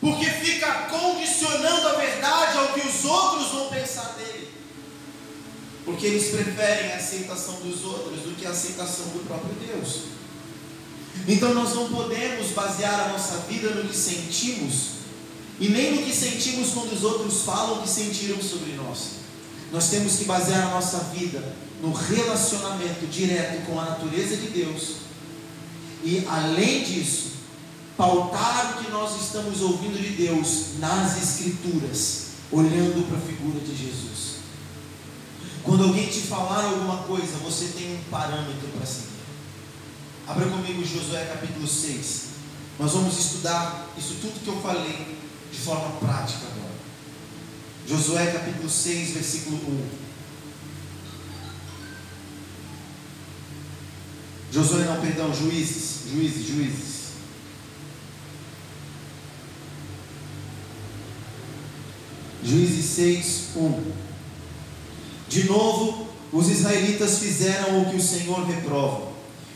porque fica condicionando a verdade ao que os outros vão pensar dele. Porque eles preferem a aceitação dos outros do que a aceitação do próprio Deus. Então nós não podemos basear a nossa vida no que sentimos e nem no que sentimos quando os outros falam que sentiram sobre nós. Nós temos que basear a nossa vida no relacionamento direto com a natureza de Deus. E além disso, pautar o que nós estamos ouvindo de Deus nas Escrituras, olhando para a figura de Jesus. Quando alguém te falar alguma coisa, você tem um parâmetro para seguir. Abra comigo Josué capítulo 6. Nós vamos estudar isso tudo que eu falei de forma prática agora. Josué capítulo 6, versículo 1. Josué não, perdão, juízes, juízes, juízes. Juízes 6, 1. De novo, os israelitas fizeram o que o Senhor reprova.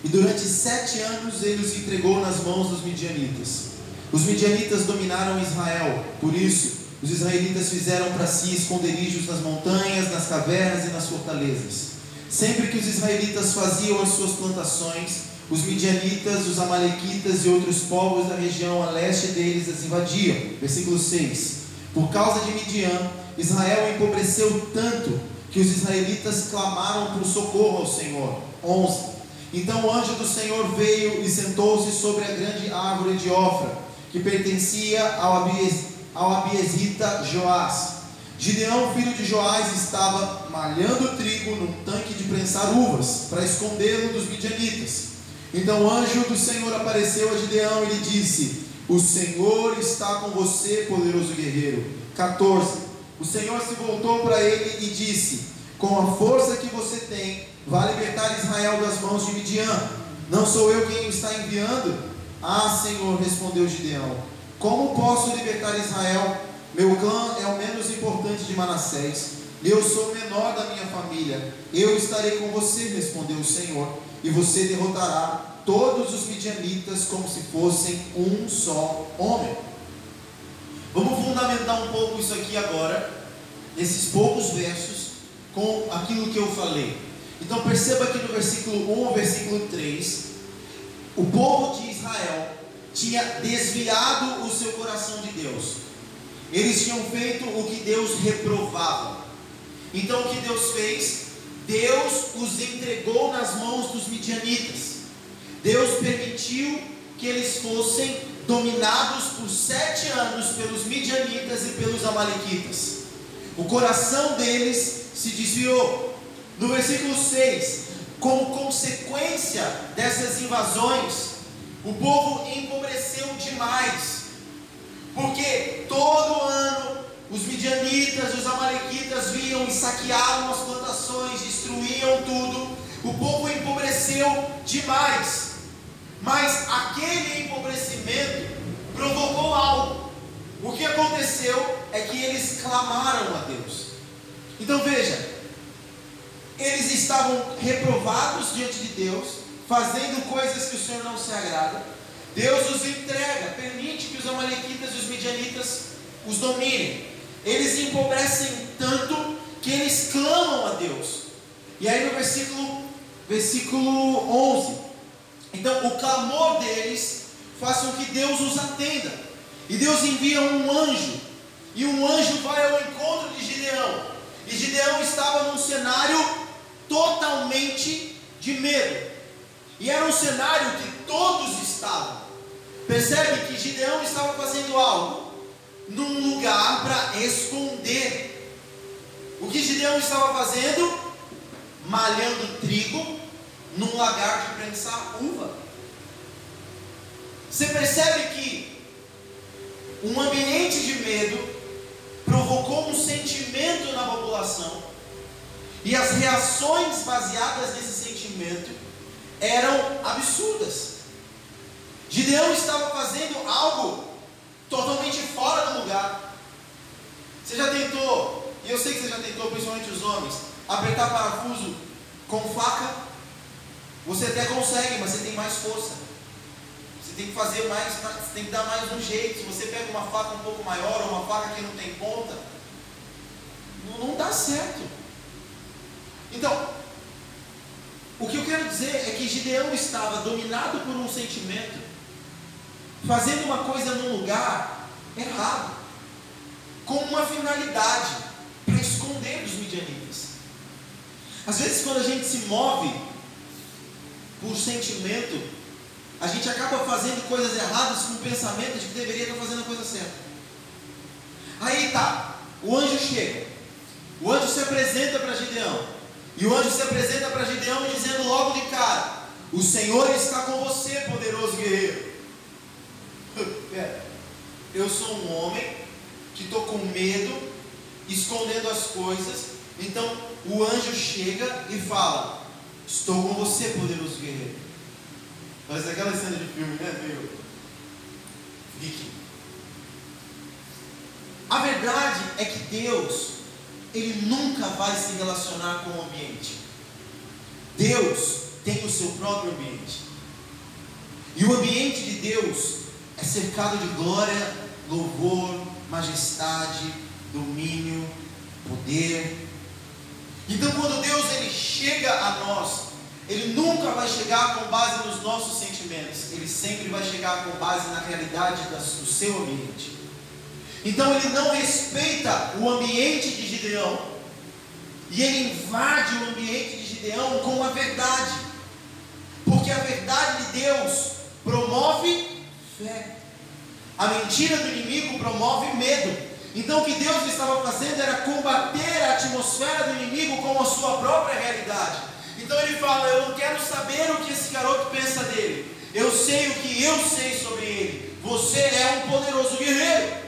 E durante sete anos ele os entregou nas mãos dos midianitas. Os midianitas dominaram Israel, por isso, os israelitas fizeram para si esconderijos nas montanhas, nas cavernas e nas fortalezas. Sempre que os israelitas faziam as suas plantações, os midianitas, os amalequitas e outros povos da região a leste deles as invadiam. Versículo 6. Por causa de Midian, Israel empobreceu tanto que os israelitas clamaram por socorro ao Senhor. 11. Então o anjo do Senhor veio e sentou-se sobre a grande árvore de Ofra, que pertencia ao, Abies, ao Joás Gideão, filho de Joás, estava malhando trigo num tanque de prensar uvas, para escondê-lo dos midianitas. Então o anjo do Senhor apareceu a Gideão e lhe disse: O Senhor está com você, poderoso guerreiro. 14. O Senhor se voltou para ele e disse: Com a força que você tem, vai libertar Israel das mãos de Midian. Não sou eu quem o está enviando? Ah, Senhor, respondeu Gideão. Como posso libertar Israel? Meu clã é o menos importante de Manassés. Eu sou o menor da minha família. Eu estarei com você, respondeu o Senhor, e você derrotará todos os midianitas como se fossem um só homem. Vamos fundamentar um pouco isso aqui agora, esses poucos versos, com aquilo que eu falei. Então perceba que no versículo 1 versículo 3, o povo de Israel tinha desviado o seu coração de Deus. Eles tinham feito o que Deus reprovava. Então o que Deus fez? Deus os entregou nas mãos dos midianitas. Deus permitiu que eles fossem dominados por sete anos pelos midianitas e pelos amalequitas. O coração deles se desviou. No versículo 6, como consequência dessas invasões, o povo empobreceu demais, porque todo ano os midianitas, os amalequitas vinham e saqueavam as plantações, destruíam tudo. O povo empobreceu demais. Mas aquele empobrecimento provocou algo. O que aconteceu é que eles clamaram a Deus. Então veja, eles estavam reprovados diante de Deus, fazendo coisas que o Senhor não se agrada. Deus os entrega, permite que os amalequitas e os midianitas os dominem. Eles empobrecem tanto que eles clamam a Deus. E aí no versículo, versículo 11, então o clamor deles faz com que Deus os atenda. E Deus envia um anjo, e um anjo vai ao encontro de Gideão. E Gideão estava num cenário totalmente de medo. E era um cenário que todos estavam. Percebe que Gideão estava fazendo algo num lugar para esconder. O que Gideão estava fazendo? Malhando trigo num lagar de prensar uva. Você percebe que um ambiente de medo provocou um sentimento na população e as reações baseadas nesse sentimento eram absurdas. Gideão estava fazendo algo totalmente fora do lugar. Você já tentou, e eu sei que você já tentou, principalmente os homens, apertar parafuso com faca? Você até consegue, mas você tem mais força. Você tem que fazer mais, você tem que dar mais um jeito. Se você pega uma faca um pouco maior ou uma faca que não tem ponta, não, não dá certo. Então, o que eu quero dizer é que Gideão estava dominado por um sentimento, fazendo uma coisa num lugar errado, com uma finalidade para esconder dos midianitas. Às vezes, quando a gente se move por sentimento, a gente acaba fazendo coisas erradas com o pensamento de que deveria estar fazendo a coisa certa. Aí tá, o anjo chega, o anjo se apresenta para Gideão. E o anjo se apresenta para Gideão dizendo logo de cara: O Senhor está com você, poderoso guerreiro. É, eu sou um homem que estou com medo, escondendo as coisas. Então o anjo chega e fala: Estou com você, poderoso guerreiro. Parece aquela cena de filme, né? Meio. Viking. A verdade é que Deus ele nunca vai se relacionar com o ambiente. Deus tem o seu próprio ambiente. E o ambiente de Deus é cercado de glória, louvor, majestade, domínio, poder. Então, quando Deus ele chega a nós, ele nunca vai chegar com base nos nossos sentimentos, ele sempre vai chegar com base na realidade do seu ambiente. Então ele não respeita o ambiente de Gideão. E ele invade o ambiente de Gideão com a verdade. Porque a verdade de Deus promove fé. A mentira do inimigo promove medo. Então o que Deus estava fazendo era combater a atmosfera do inimigo com a sua própria realidade. Então ele fala: Eu não quero saber o que esse garoto pensa dele. Eu sei o que eu sei sobre ele. Você é um poderoso guerreiro.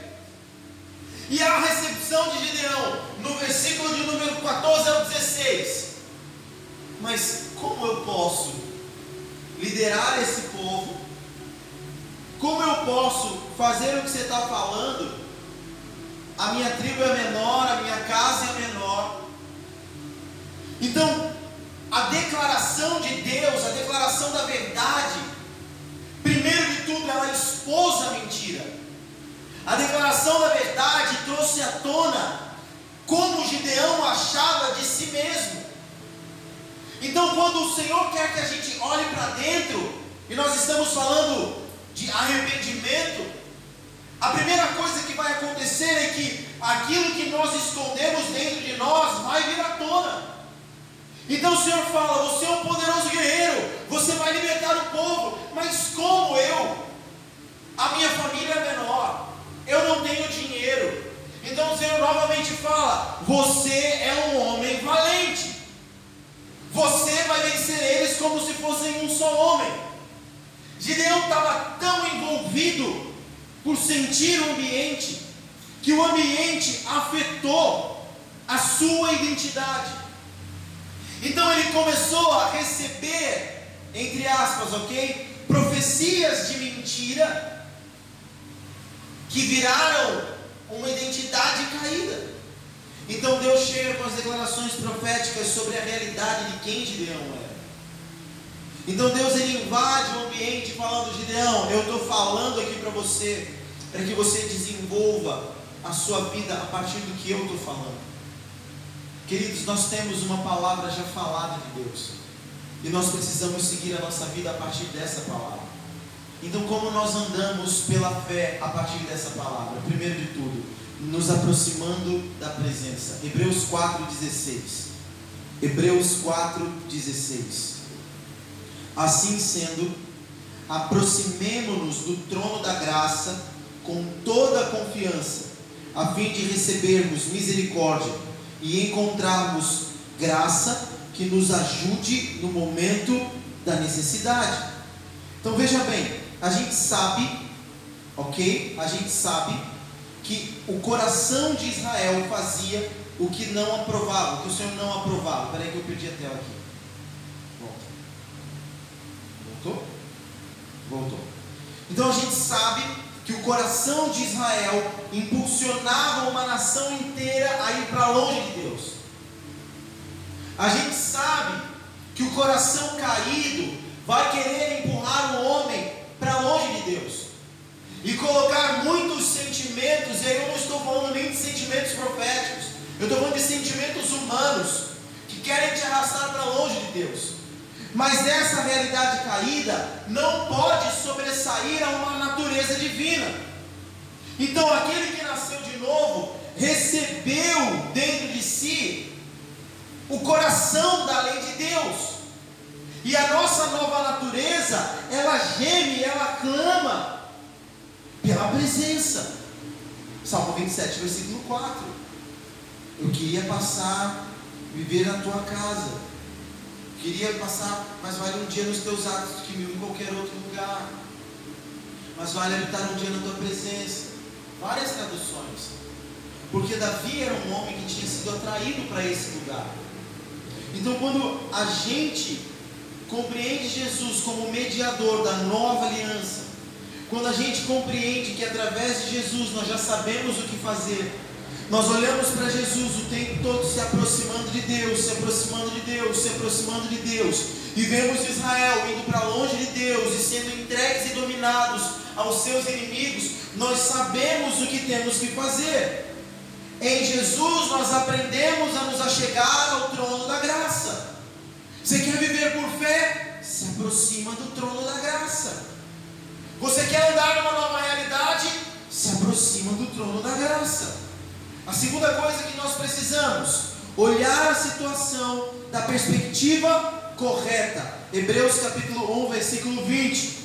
E a recepção de Gideão, no versículo de número 14 ao 16. Mas como eu posso liderar esse povo? Como eu posso fazer o que você está falando? A minha tribo é menor, a minha casa é menor. Então, a declaração de Deus, a declaração da verdade, primeiro de tudo, ela expôs a mentira. A declaração da verdade trouxe à tona como Gideão achava de si mesmo. Então, quando o Senhor quer que a gente olhe para dentro, e nós estamos falando de arrependimento, a primeira coisa que vai acontecer é que aquilo que nós escondemos dentro de nós vai vir à tona. Então o Senhor fala: Você é um poderoso guerreiro, você vai libertar o povo, mas como eu? A minha família é menor, eu não tenho dinheiro. Então o Senhor novamente fala: Você é um homem valente. Você vai vencer eles como se fossem um só homem. Gideão estava tão envolvido por sentir o ambiente, que o ambiente afetou a sua identidade. Então ele começou a receber, entre aspas, ok? Profecias de mentira que viraram uma identidade caída. Então Deus chega com as declarações proféticas sobre a realidade de quem Gideão era. Então Deus ele invade o ambiente falando: Gideão, eu estou falando aqui para você, para que você desenvolva a sua vida a partir do que eu estou falando. Queridos, nós temos uma palavra já falada de Deus, e nós precisamos seguir a nossa vida a partir dessa palavra. Então, como nós andamos pela fé a partir dessa palavra? Primeiro de tudo, nos aproximando da presença. Hebreus 4,16. Hebreus 4,16. Assim sendo, aproximemo-nos do trono da graça com toda a confiança, a fim de recebermos misericórdia e encontrarmos graça que nos ajude no momento da necessidade. Então veja bem, a gente sabe, ok? A gente sabe que o coração de Israel fazia o que não aprovava, o que o Senhor não aprovava. Peraí que eu perdi a tela aqui. Voltou? Voltou. Então a gente sabe que o coração de Israel impulsionava uma nação inteira a ir para longe de Deus. A gente sabe que o coração caído vai querer empurrar o homem para longe de Deus e colocar muitos sentimentos, e aí eu não estou falando nem de sentimentos proféticos, eu estou falando de sentimentos humanos que querem te arrastar para longe de Deus. Mas essa realidade caída não pode sobressair a uma natureza divina. Então, aquele que nasceu de novo recebeu dentro de si o coração da lei de Deus. E a nossa nova natureza, ela geme, ela clama pela presença. Salmo 27, versículo 4. Eu queria passar, viver na tua casa Queria passar, mas vale um dia nos teus atos que em qualquer outro lugar. Mas vale habitar um dia na tua presença. Várias traduções. Porque Davi era um homem que tinha sido atraído para esse lugar. Então, quando a gente compreende Jesus como mediador da nova aliança, quando a gente compreende que através de Jesus nós já sabemos o que fazer, nós olhamos para Jesus o tempo todo se aproximando de Deus, se aproximando de Deus, se aproximando de Deus, e vemos Israel indo para longe de Deus e sendo entregues e dominados aos seus inimigos. Nós sabemos o que temos que fazer. Em Jesus nós aprendemos a nos achegar ao trono da graça. Você quer viver por fé? Se aproxima do trono da graça. Você quer andar numa nova realidade? Se aproxima do trono da graça. A segunda coisa que nós precisamos, olhar a situação da perspectiva correta. Hebreus capítulo 1, versículo 20.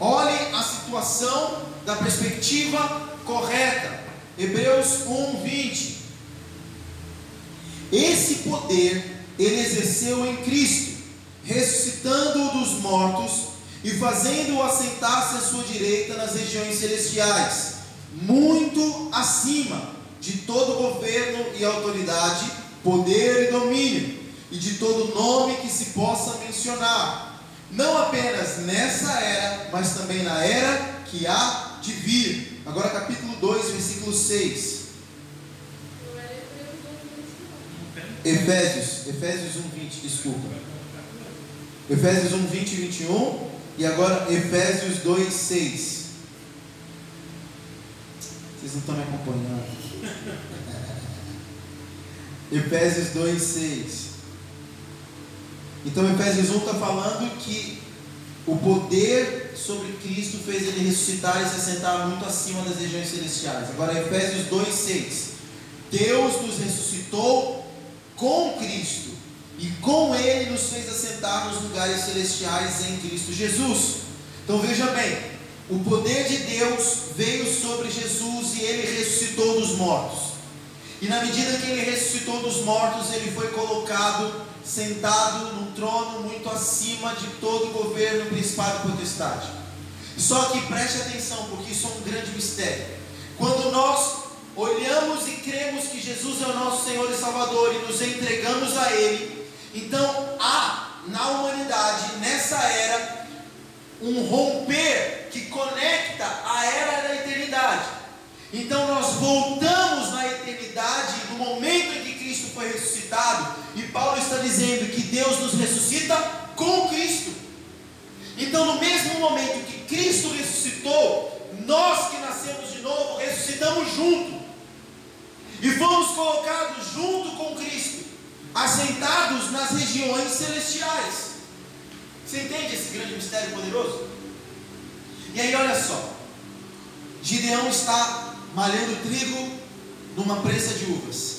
Olhe a situação da perspectiva correta. Hebreus 1, 20. Esse poder ele exerceu em Cristo, ressuscitando-o dos mortos e fazendo-o assentar-se à sua direita nas regiões celestiais, muito acima de todo governo e autoridade, poder e domínio, e de todo nome que se possa mencionar, não apenas nessa era, mas também na era que há de vir. Agora, capítulo 2, versículo 6. Efésios, Efésios 1, 20, desculpa. Efésios 1, 20 e 21. E agora Efésios 2, 6. Vocês não estão me acompanhando. Efésios 2, 6. Então, Efésios 1 está falando que o poder sobre Cristo fez ele ressuscitar e se assentar muito acima das regiões celestiais. Agora, Efésios 2, 6. Deus nos ressuscitou com Cristo e com Ele nos fez assentar nos lugares celestiais em Cristo Jesus. Então veja bem, o poder de Deus veio sobre Jesus e ele ressuscitou dos mortos. E na medida que ele ressuscitou dos mortos, ele foi colocado sentado num trono muito acima de todo governo, principado e potestade. Só que preste atenção, porque isso é um grande mistério. Quando nós olhamos e cremos que Jesus é o nosso Senhor e Salvador e nos entregamos a Ele, então há na humanidade, nessa era, um romper que conecta a era da eternidade. Então nós voltamos na eternidade, no momento em que Cristo foi ressuscitado, e Paulo está dizendo que Deus nos ressuscita com Cristo. Então, no mesmo momento que Cristo ressuscitou, nós que nascemos de novo ressuscitamos junto e fomos colocados junto com Cristo, assentados nas regiões celestiais. Você entende esse grande mistério poderoso? E aí, olha só: Gideão está malhando trigo numa prensa de uvas.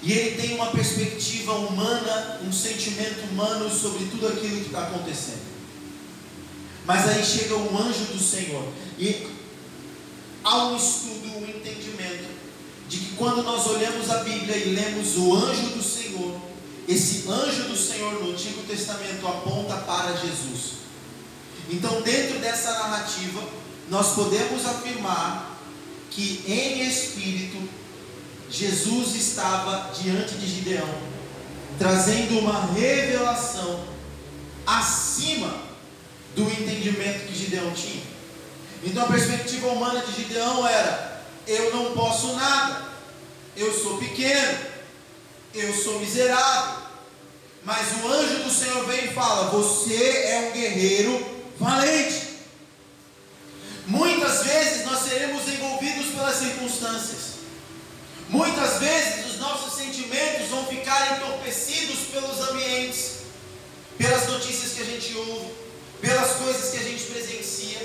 E ele tem uma perspectiva humana, um sentimento humano sobre tudo aquilo que está acontecendo. Mas aí chega um anjo do Senhor. E há um estudo, um entendimento de que quando nós olhamos a Bíblia e lemos o anjo do Senhor, esse anjo do Senhor no Antigo Testamento aponta para Jesus. Então, dentro dessa narrativa, nós podemos afirmar que em espírito Jesus estava diante de Gideão, trazendo uma revelação acima do entendimento que Gideão tinha. Então a perspectiva humana de Gideão era: eu não posso nada, eu sou pequeno, eu sou miserável. Mas o anjo do Senhor vem e fala: você é um guerreiro valente. Muitas vezes nós seremos envolvidos pelas circunstâncias. Muitas vezes os nossos sentimentos vão ficar entorpecidos pelos ambientes, pelas notícias que a gente ouve, pelas coisas que a gente presencia.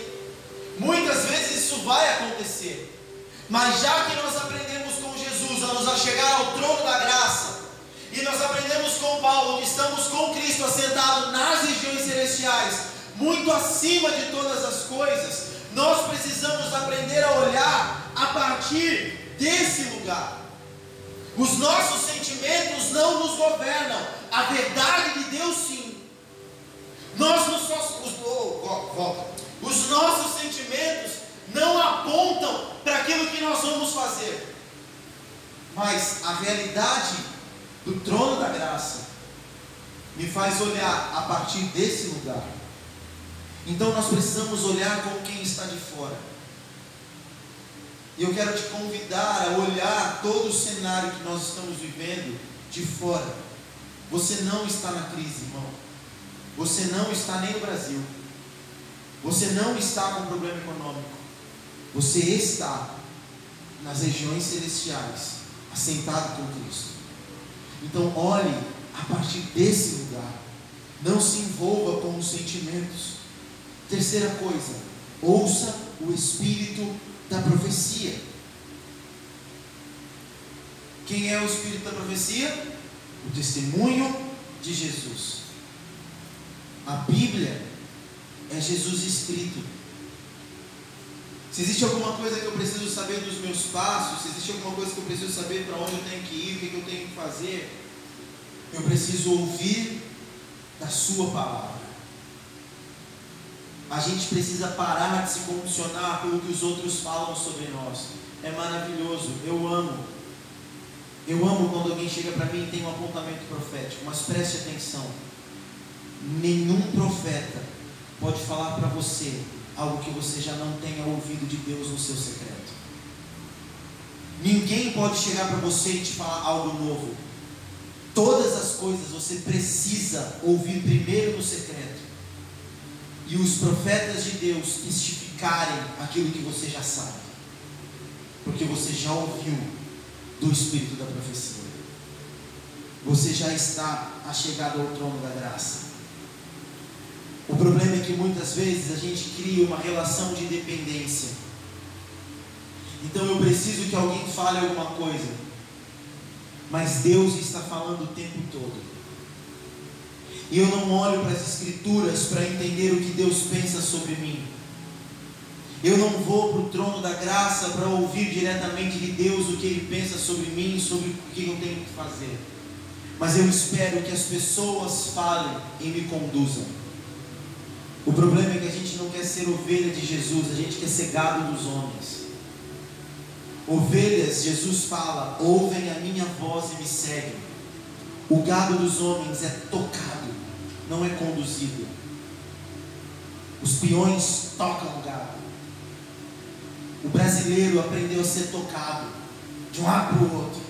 Muitas vezes isso vai acontecer. Mas já que nós aprendemos com Jesus a nos achegar ao trono da graça, e nós aprendemos com Paulo que estamos com Cristo assentado nas regiões celestiais, muito acima de todas as coisas, nós precisamos aprender a olhar a partir desse lugar. Os nossos sentimentos não nos governam, a verdade de Deus sim. Nós nos, os, oh, os nossos sentimentos não apontam para aquilo que nós vamos fazer, mas a realidade do trono da graça me faz olhar a partir desse lugar. Então nós precisamos olhar como quem está de fora. E eu quero te convidar a olhar todo o cenário que nós estamos vivendo de fora. Você não está na crise, irmão. Você não está nem no Brasil. Você não está com problema econômico. Você está nas regiões celestiais, assentado com Cristo. Então, olhe a partir desse lugar. Não se envolva com os sentimentos. Terceira coisa, ouça o Espírito da profecia. Quem é o espírito da profecia? O testemunho de Jesus. A Bíblia é Jesus escrito. Se existe alguma coisa que eu preciso saber dos meus passos, se existe alguma coisa que eu preciso saber para onde eu tenho que ir, o que eu tenho que fazer, eu preciso ouvir da Sua palavra. A gente precisa parar de se condicionar pelo que os outros falam sobre nós. É maravilhoso, eu amo. Eu amo quando alguém chega para mim e tem um apontamento profético, mas preste atenção. Nenhum profeta pode falar para você algo que você já não tenha ouvido de Deus no seu secreto. Ninguém pode chegar para você e te falar algo novo. Todas as coisas você precisa ouvir primeiro no secreto e os profetas de Deus testificarem aquilo que você já sabe, porque você já ouviu do Espírito da profecia, você já está achegado ao trono da graça. O problema é que muitas vezes a gente cria uma relação de dependência. Então eu preciso que alguém fale alguma coisa, mas Deus está falando o tempo todo. E eu não olho para as Escrituras para entender o que Deus pensa sobre mim. Eu não vou para o trono da graça para ouvir diretamente de Deus o que Ele pensa sobre mim, sobre o que eu tenho que fazer. mas eu espero que as pessoas falem e me conduzam. O problema é que a gente não quer ser ovelha de Jesus, a gente quer ser gado dos homens. Ovelhas, Jesus fala, ouvem a minha voz e me seguem. O gado dos homens é tocado, não é conduzido. Os peões tocam o gado. O brasileiro aprendeu a ser tocado de um lado para o outro.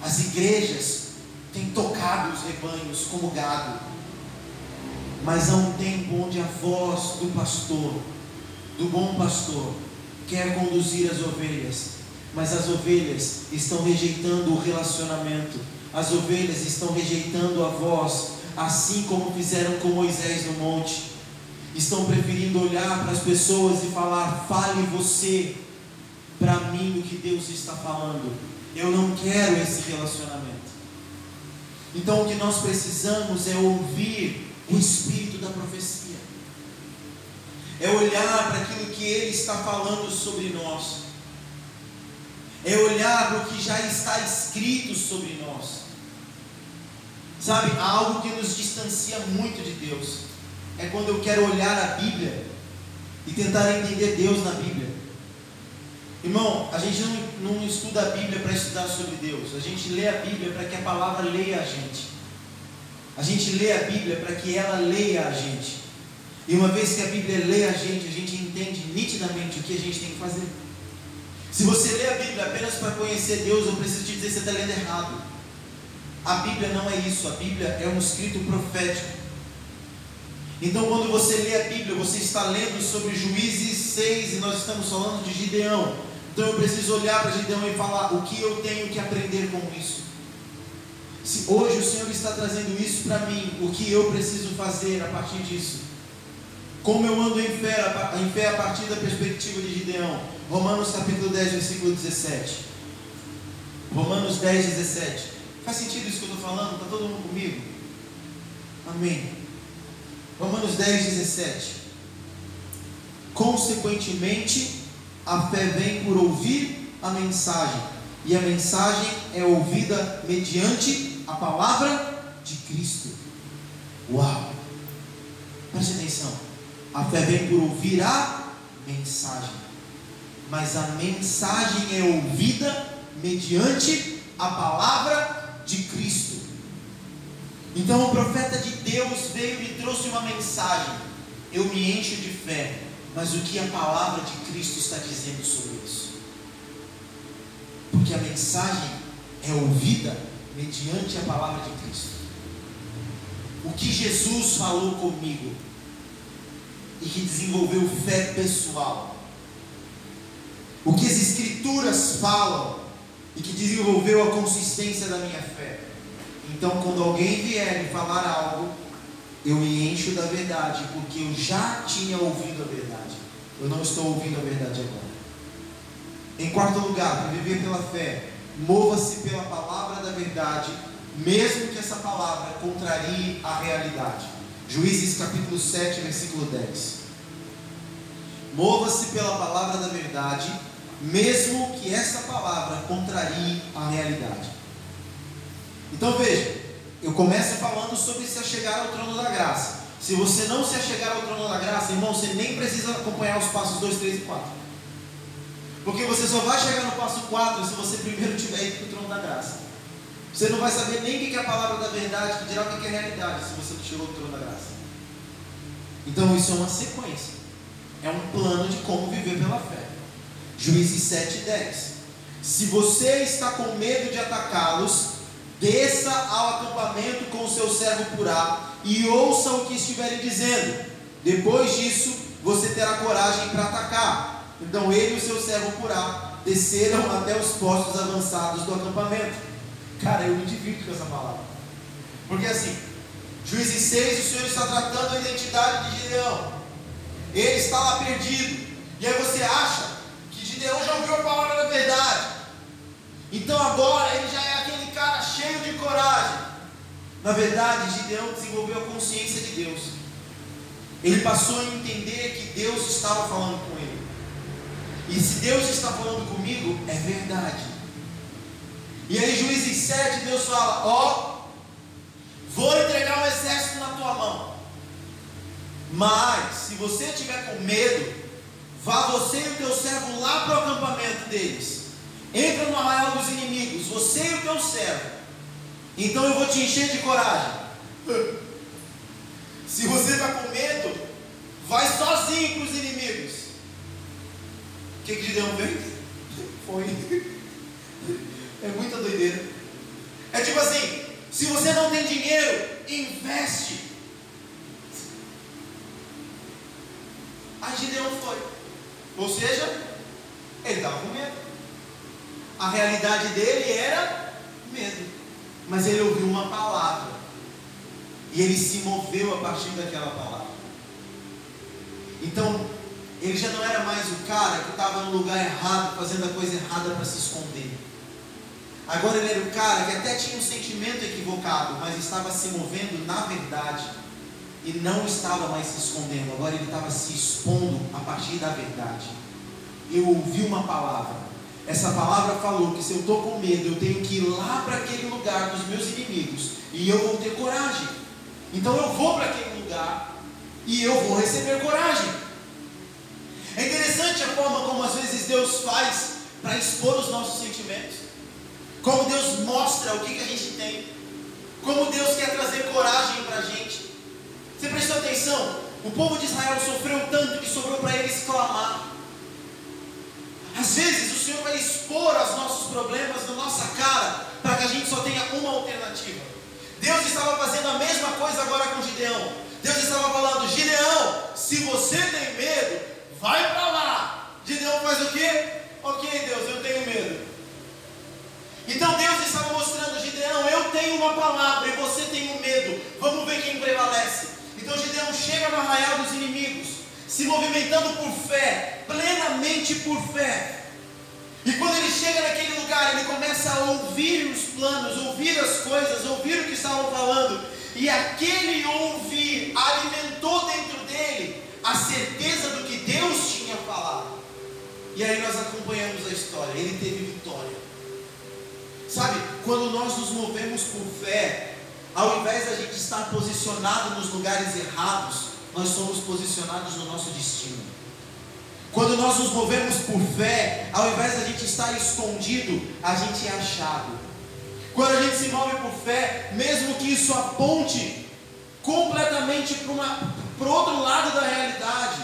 As igrejas têm tocado os rebanhos como gado. Mas há um tempo onde a voz do pastor, do bom pastor, quer conduzir as ovelhas, mas as ovelhas estão rejeitando o relacionamento, as ovelhas estão rejeitando a voz, assim como fizeram com Moisés no monte. Estão preferindo olhar para as pessoas e falar: fale você para mim o que Deus está falando. Eu não quero esse relacionamento. Então o que nós precisamos é ouvir o espírito da profecia. É olhar para aquilo que ele está falando sobre nós. É olhar para o que já está escrito sobre nós. Sabe, algo que nos distancia muito de Deus. É quando eu quero olhar a Bíblia e tentar entender Deus na Bíblia. Irmão, a gente não, não estuda a Bíblia para estudar sobre Deus. A gente lê a Bíblia para que a palavra leia a gente. A gente lê a Bíblia para que ela leia a gente. E uma vez que a Bíblia lê a gente, a gente entende nitidamente o que a gente tem que fazer. Se você lê a Bíblia apenas para conhecer Deus, eu preciso te dizer que você está lendo errado. A Bíblia não é isso. A Bíblia é um escrito profético. Então, quando você lê a Bíblia, você está lendo sobre Juízes 6 e nós estamos falando de Gideão. Então eu preciso olhar para Gideão e falar o que eu tenho que aprender com isso. Se hoje o Senhor está trazendo isso para mim, o que eu preciso fazer a partir disso? Como eu ando em fé, em fé a partir da perspectiva de Gideão? Romanos capítulo 10, versículo 17. Romanos 10, 17. Faz sentido isso que eu estou falando? Está todo mundo comigo? Amém. Romanos 10, 17. Consequentemente, a fé vem por ouvir a mensagem, e a mensagem é ouvida mediante a palavra de Cristo. Uau! Preste atenção. A fé vem por ouvir a mensagem, mas a mensagem é ouvida mediante a palavra de Cristo. Então o profeta de Deus veio e trouxe uma mensagem. Eu me encho de fé mas o que a palavra de Cristo está dizendo sobre isso? Porque a mensagem é ouvida mediante a palavra de Cristo. O que Jesus falou comigo e que desenvolveu fé pessoal. O que as Escrituras falam e que desenvolveu a consistência da minha fé. Então, quando alguém vier e falar algo, eu me encho da verdade, porque eu já tinha ouvido a verdade. Eu não estou ouvindo a verdade agora. Em quarto lugar, para viver pela fé, mova-se pela palavra da verdade, mesmo que essa palavra contrarie a realidade. Juízes capítulo 7, versículo 10. Mova-se pela palavra da verdade, mesmo que essa palavra contrarie a realidade. Então veja, eu começo falando sobre se achegar ao trono da graça. Se você não se achegar ao trono da graça, irmão, você nem precisa acompanhar os passos 2, 3 e 4. Porque você só vai chegar no passo 4 se você primeiro tiver ido para o trono da graça. Você não vai saber nem o que é a palavra da verdade, que dirá o que é a realidade, se você não chegou ao trono da graça. Então isso é uma sequência. É um plano de como viver pela fé. Juízes 7 e 10. Se você está com medo de atacá-los, Desça ao acampamento com o seu servo Purá e ouça o que estiverem dizendo. Depois disso, você terá coragem para atacar. Então ele e o seu servo Purá desceram até os postos avançados do acampamento. Cara, eu me divirto com essa palavra. Porque assim, Juízes 6, o Senhor está tratando a identidade de Gideão. Ele está lá perdido. E aí você acha que Gideão já ouviu a palavra da verdade. Então agora ele já é cara cheio de coragem. Na verdade, Gideão desenvolveu a consciência de Deus. Ele passou a entender que Deus estava falando com ele. E se Deus está falando comigo, é verdade. E aí, Juízes 7, Deus fala: Ó, vou entregar o exército na tua mão. Mas, se você tiver com medo, vá você e o teu servo lá para o acampamento deles. Entra no arraial dos inimigos, você e o teu servo. Então eu vou te encher de coragem. Se você está com medo, vai sozinho para os inimigos. O que, que Gideão fez? Foi. É muita doideira. É tipo assim: se você não tem dinheiro, investe. Aí Gideão foi. Ou seja, ele estava com medo. A realidade dele era medo. Mas ele ouviu uma palavra. E ele se moveu a partir daquela palavra. Então, ele já não era mais o cara que estava no lugar errado, fazendo a coisa errada para se esconder. Agora ele era o cara que até tinha um sentimento equivocado, mas estava se movendo na verdade e não estava mais se escondendo. Agora ele estava se expondo a partir da verdade. Eu ouvi uma palavra. Essa palavra falou que se eu estou com medo, eu tenho que ir lá para aquele lugar dos meus inimigos e eu vou ter coragem. Então eu vou para aquele lugar e eu vou receber coragem. É interessante a forma como às vezes Deus faz para expor os nossos sentimentos. Como Deus mostra o que, que a gente tem. Como Deus quer trazer coragem para a gente. Você prestou atenção? O povo de Israel sofreu tanto que sobrou para eles clamar. Às vezes o Senhor vai expor os nossos problemas na nossa cara para que a gente só tenha uma alternativa. Deus estava fazendo a mesma coisa agora com Gideão. Deus estava falando: Gideão, se você tem medo, vai para lá. Gideão faz o quê? Ok, Deus, eu tenho medo. Então Deus estava mostrando, Gideão, eu tenho uma palavra e você tem um medo. Vamos ver quem prevalece. Então Gideão chega no arraial dos inimigos, se movimentando por fé, plenamente por fé. E quando ele chega naquele lugar, ele começa a ouvir os planos, ouvir as coisas, ouvir o que estavam falando. E aquele ouvir alimentou dentro dele a certeza do que Deus tinha falado. E aí nós acompanhamos a história. Ele teve vitória. Sabe, quando nós nos movemos por fé, ao invés da gente estar posicionado nos lugares errados, nós somos posicionados no nosso destino. Quando nós nos movemos por fé, ao invés da gente estar escondido, a gente é achado. Quando a gente se move por fé, mesmo que isso aponte completamente para o outro lado da realidade,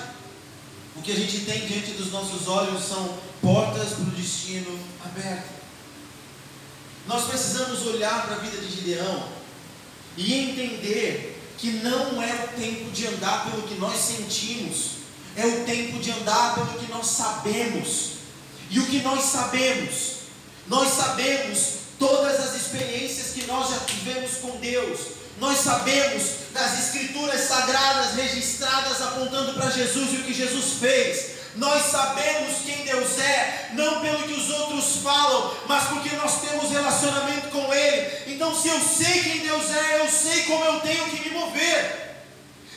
o que a gente tem diante dos nossos olhos são portas para o destino aberto. Nós precisamos olhar para a vida de Gideão e entender que não é o tempo de andar pelo que nós sentimos, é o tempo de andar pelo que nós sabemos. E o que nós sabemos? Nós sabemos todas as experiências que nós já tivemos com Deus. Nós sabemos das escrituras sagradas registradas apontando para Jesus e o que Jesus fez. Nós sabemos quem Deus é, não pelo que os outros falam, mas porque nós temos relacionamento com Ele. Então, se eu sei quem Deus é, eu sei como eu tenho que me mover.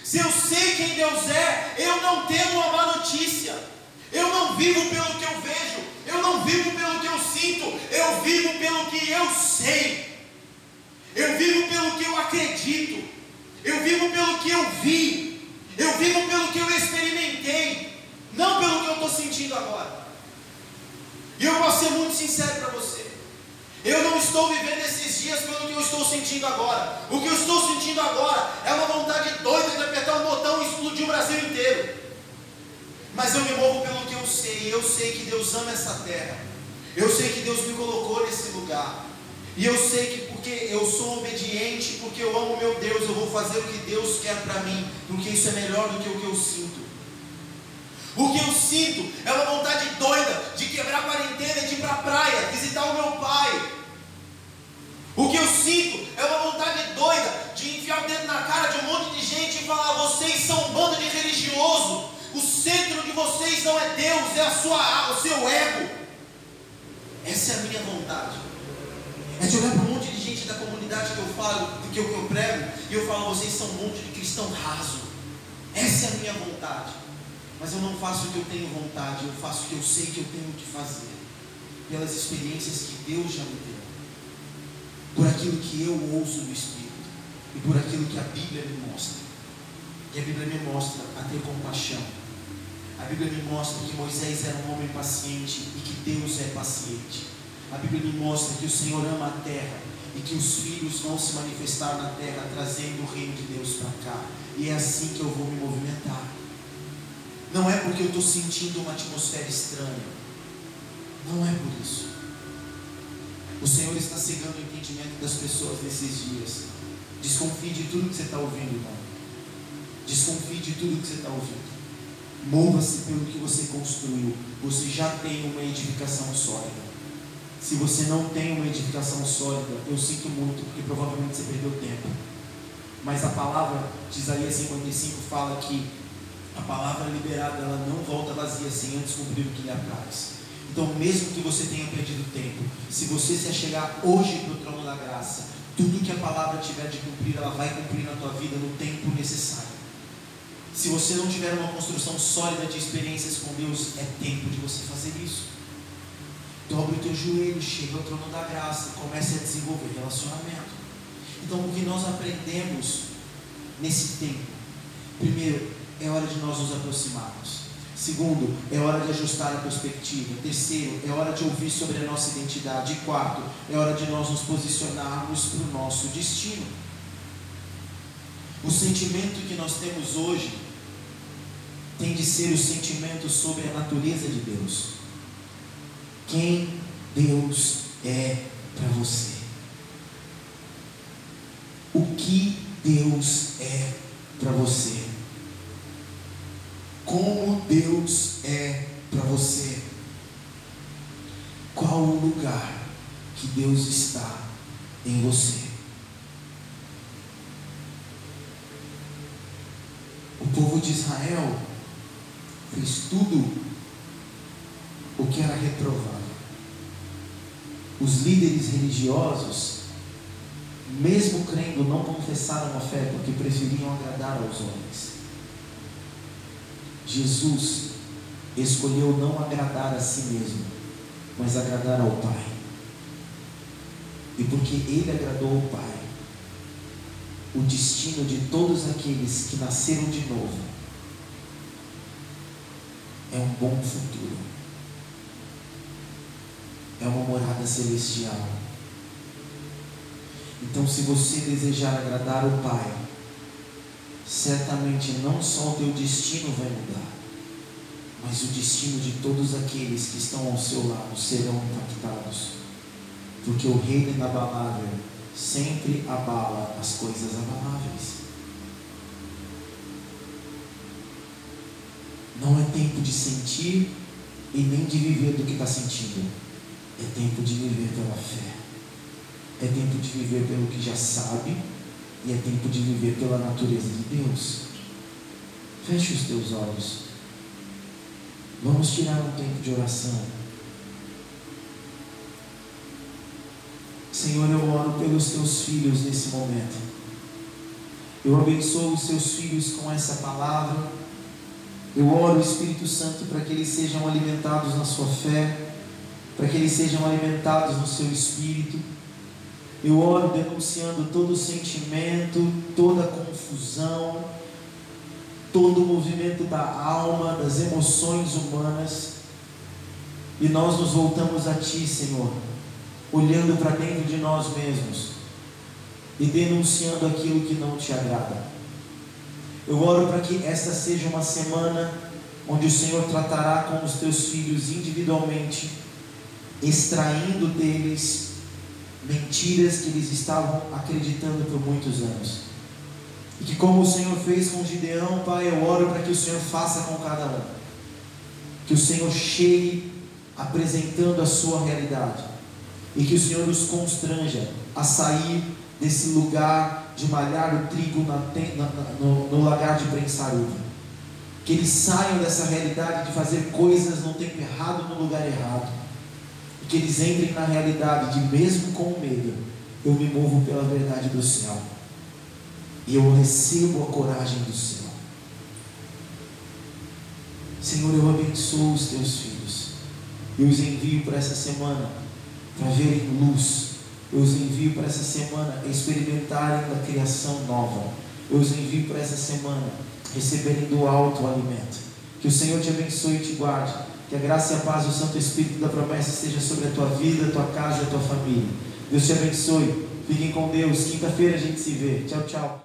Se eu sei quem Deus é, eu não tenho uma má notícia. Eu não vivo pelo que eu vejo, eu não vivo pelo que eu sinto, eu vivo pelo que eu sei. Eu vivo pelo que eu acredito. Eu vivo pelo que eu vi. Eu vivo pelo que eu experimentei não pelo que eu estou sentindo agora. E eu vou ser muito sincero para você. Eu não estou vivendo esses dias pelo que eu estou sentindo agora. O que eu estou sentindo agora é uma vontade doida de apertar um botão e explodir o Brasil inteiro. Mas eu me movo pelo que eu sei. Eu sei que Deus ama essa terra. Eu sei que Deus me colocou nesse lugar. E eu sei que porque eu sou obediente, porque eu amo meu Deus, eu vou fazer o que Deus quer para mim, porque isso é melhor do que o que eu sinto. O que eu sinto é uma vontade doida de quebrar a quarentena de ir para a praia, visitar o meu pai. O que eu sinto é uma vontade doida de enfiar o dedo na cara de um monte de gente e falar: vocês são um bando de religioso. O centro de vocês não é Deus, é a sua, o seu ego. Essa é a minha vontade. É de olhar para um monte de gente da comunidade que eu falo, que eu, que eu prego, e eu falo: vocês são um monte de cristão raso. Essa é a minha vontade. Mas eu não faço o que eu tenho vontade, eu faço o que eu sei que eu tenho que fazer, pelas experiências que Deus já me deu. por aquilo que eu ouço do Espírito e por aquilo que a Bíblia me mostra. E a Bíblia me mostra a ter compaixão. A Bíblia me mostra que Moisés era um homem paciente e que Deus é paciente. A Bíblia me mostra que o Senhor ama a terra e que os filhos vão se manifestar na terra trazendo o reino de Deus para cá. E é assim que eu vou me movimentar. Não é porque eu estou sentindo uma atmosfera estranha. Não é por isso. O Senhor está cegando o entendimento das pessoas nesses dias. Desconfie de tudo que você está ouvindo, irmão. Desconfie de tudo que você está ouvindo. Mova-se pelo que você construiu. Você já tem uma edificação sólida. Se você não tem uma edificação sólida, eu sinto muito, porque provavelmente você perdeu tempo. Mas a palavra de Isaías 55 fala que a palavra liberada ela não volta vazia sem antes cumprir o que lhe apraz. Então, mesmo que você tenha perdido tempo, se você se achegar hoje para o trono da graça, tudo que a palavra tiver de cumprir, ela vai cumprir na tua vida no tempo necessário. Se você não tiver uma construção sólida de experiências com Deus, é tempo de você fazer isso. Dobre o teu joelho, chega ao trono da graça, comece a desenvolver relacionamento. Então, o que nós aprendemos nesse tempo? Primeiro, é hora de nós nos aproximarmos. Segundo, é hora de ajustar a perspectiva. Terceiro, é hora de ouvir sobre a nossa identidade. E quarto, é hora de nós nos posicionarmos para o nosso destino. O sentimento que nós temos hoje tem de ser o sentimento sobre a natureza de Deus. Quem Deus é para você. O que Deus é para você como Deus é para você. Qual o lugar que Deus está em você? O povo de Israel fez tudo o que era reprovável. Os líderes religiosos, mesmo crendo, não confessaram a fé porque preferiam agradar aos homens. Jesus escolheu não agradar a si mesmo, mas agradar ao Pai. E porque ele agradou ao Pai, o destino de todos aqueles que nasceram de novo é um bom futuro, é uma morada celestial. Então, se você desejar agradar o Pai, certamente não só o teu destino vai mudar, mas o destino de todos aqueles que estão ao seu lado serão impactados. Porque o reino inabalável sempre abala as coisas abaláveis. Não é tempo de sentir e nem de viver do que está sentindo. É tempo de viver pela fé. É tempo de viver pelo que já sabe e é tempo de viver pela natureza de Deus. Feche os teus olhos. Vamos tirar um tempo de oração. Senhor, eu oro pelos teus filhos nesse momento. Eu abençoo os teus filhos com essa palavra. Eu oro, Espírito Santo, para que eles sejam alimentados na sua fé, para que eles sejam alimentados no seu espírito eu oro denunciando todo sentimento, toda confusão, todo o movimento da alma, das emoções humanas. E nós nos voltamos a Ti, Senhor, olhando para dentro de nós mesmos e denunciando aquilo que não te agrada. Eu oro para que esta seja uma semana onde o Senhor tratará com os teus filhos individualmente, extraindo deles mentiras que eles estavam acreditando por muitos anos. E que, como o Senhor fez com Gideão, Pai, eu oro para que o Senhor faça com cada um. Que o Senhor chegue apresentando a sua realidade. E que o Senhor nos constranja a sair desse lugar de malhar o trigo na, na, no, no lagar de prensar uva. Que eles saiam dessa realidade de fazer coisas no tempo errado, no lugar errado e que eles entrem na realidade de mesmo com medo, eu me movo pela verdade do céu. E eu recebo a coragem do céu. Senhor, eu abençoo os teus filhos. Eu os envio para essa semana para verem luz Eu os envio para essa semana experimentarem a criação nova. Eu os envio para essa semana receberem do alto o alimento. Que o Senhor te abençoe e te guarde. Que a graça e a paz do Santo Espírito da promessa esteja sobre a tua vida, a tua casa e a tua família. Deus te abençoe. Fiquem com Deus. Quinta-feira a gente se vê. Tchau, tchau.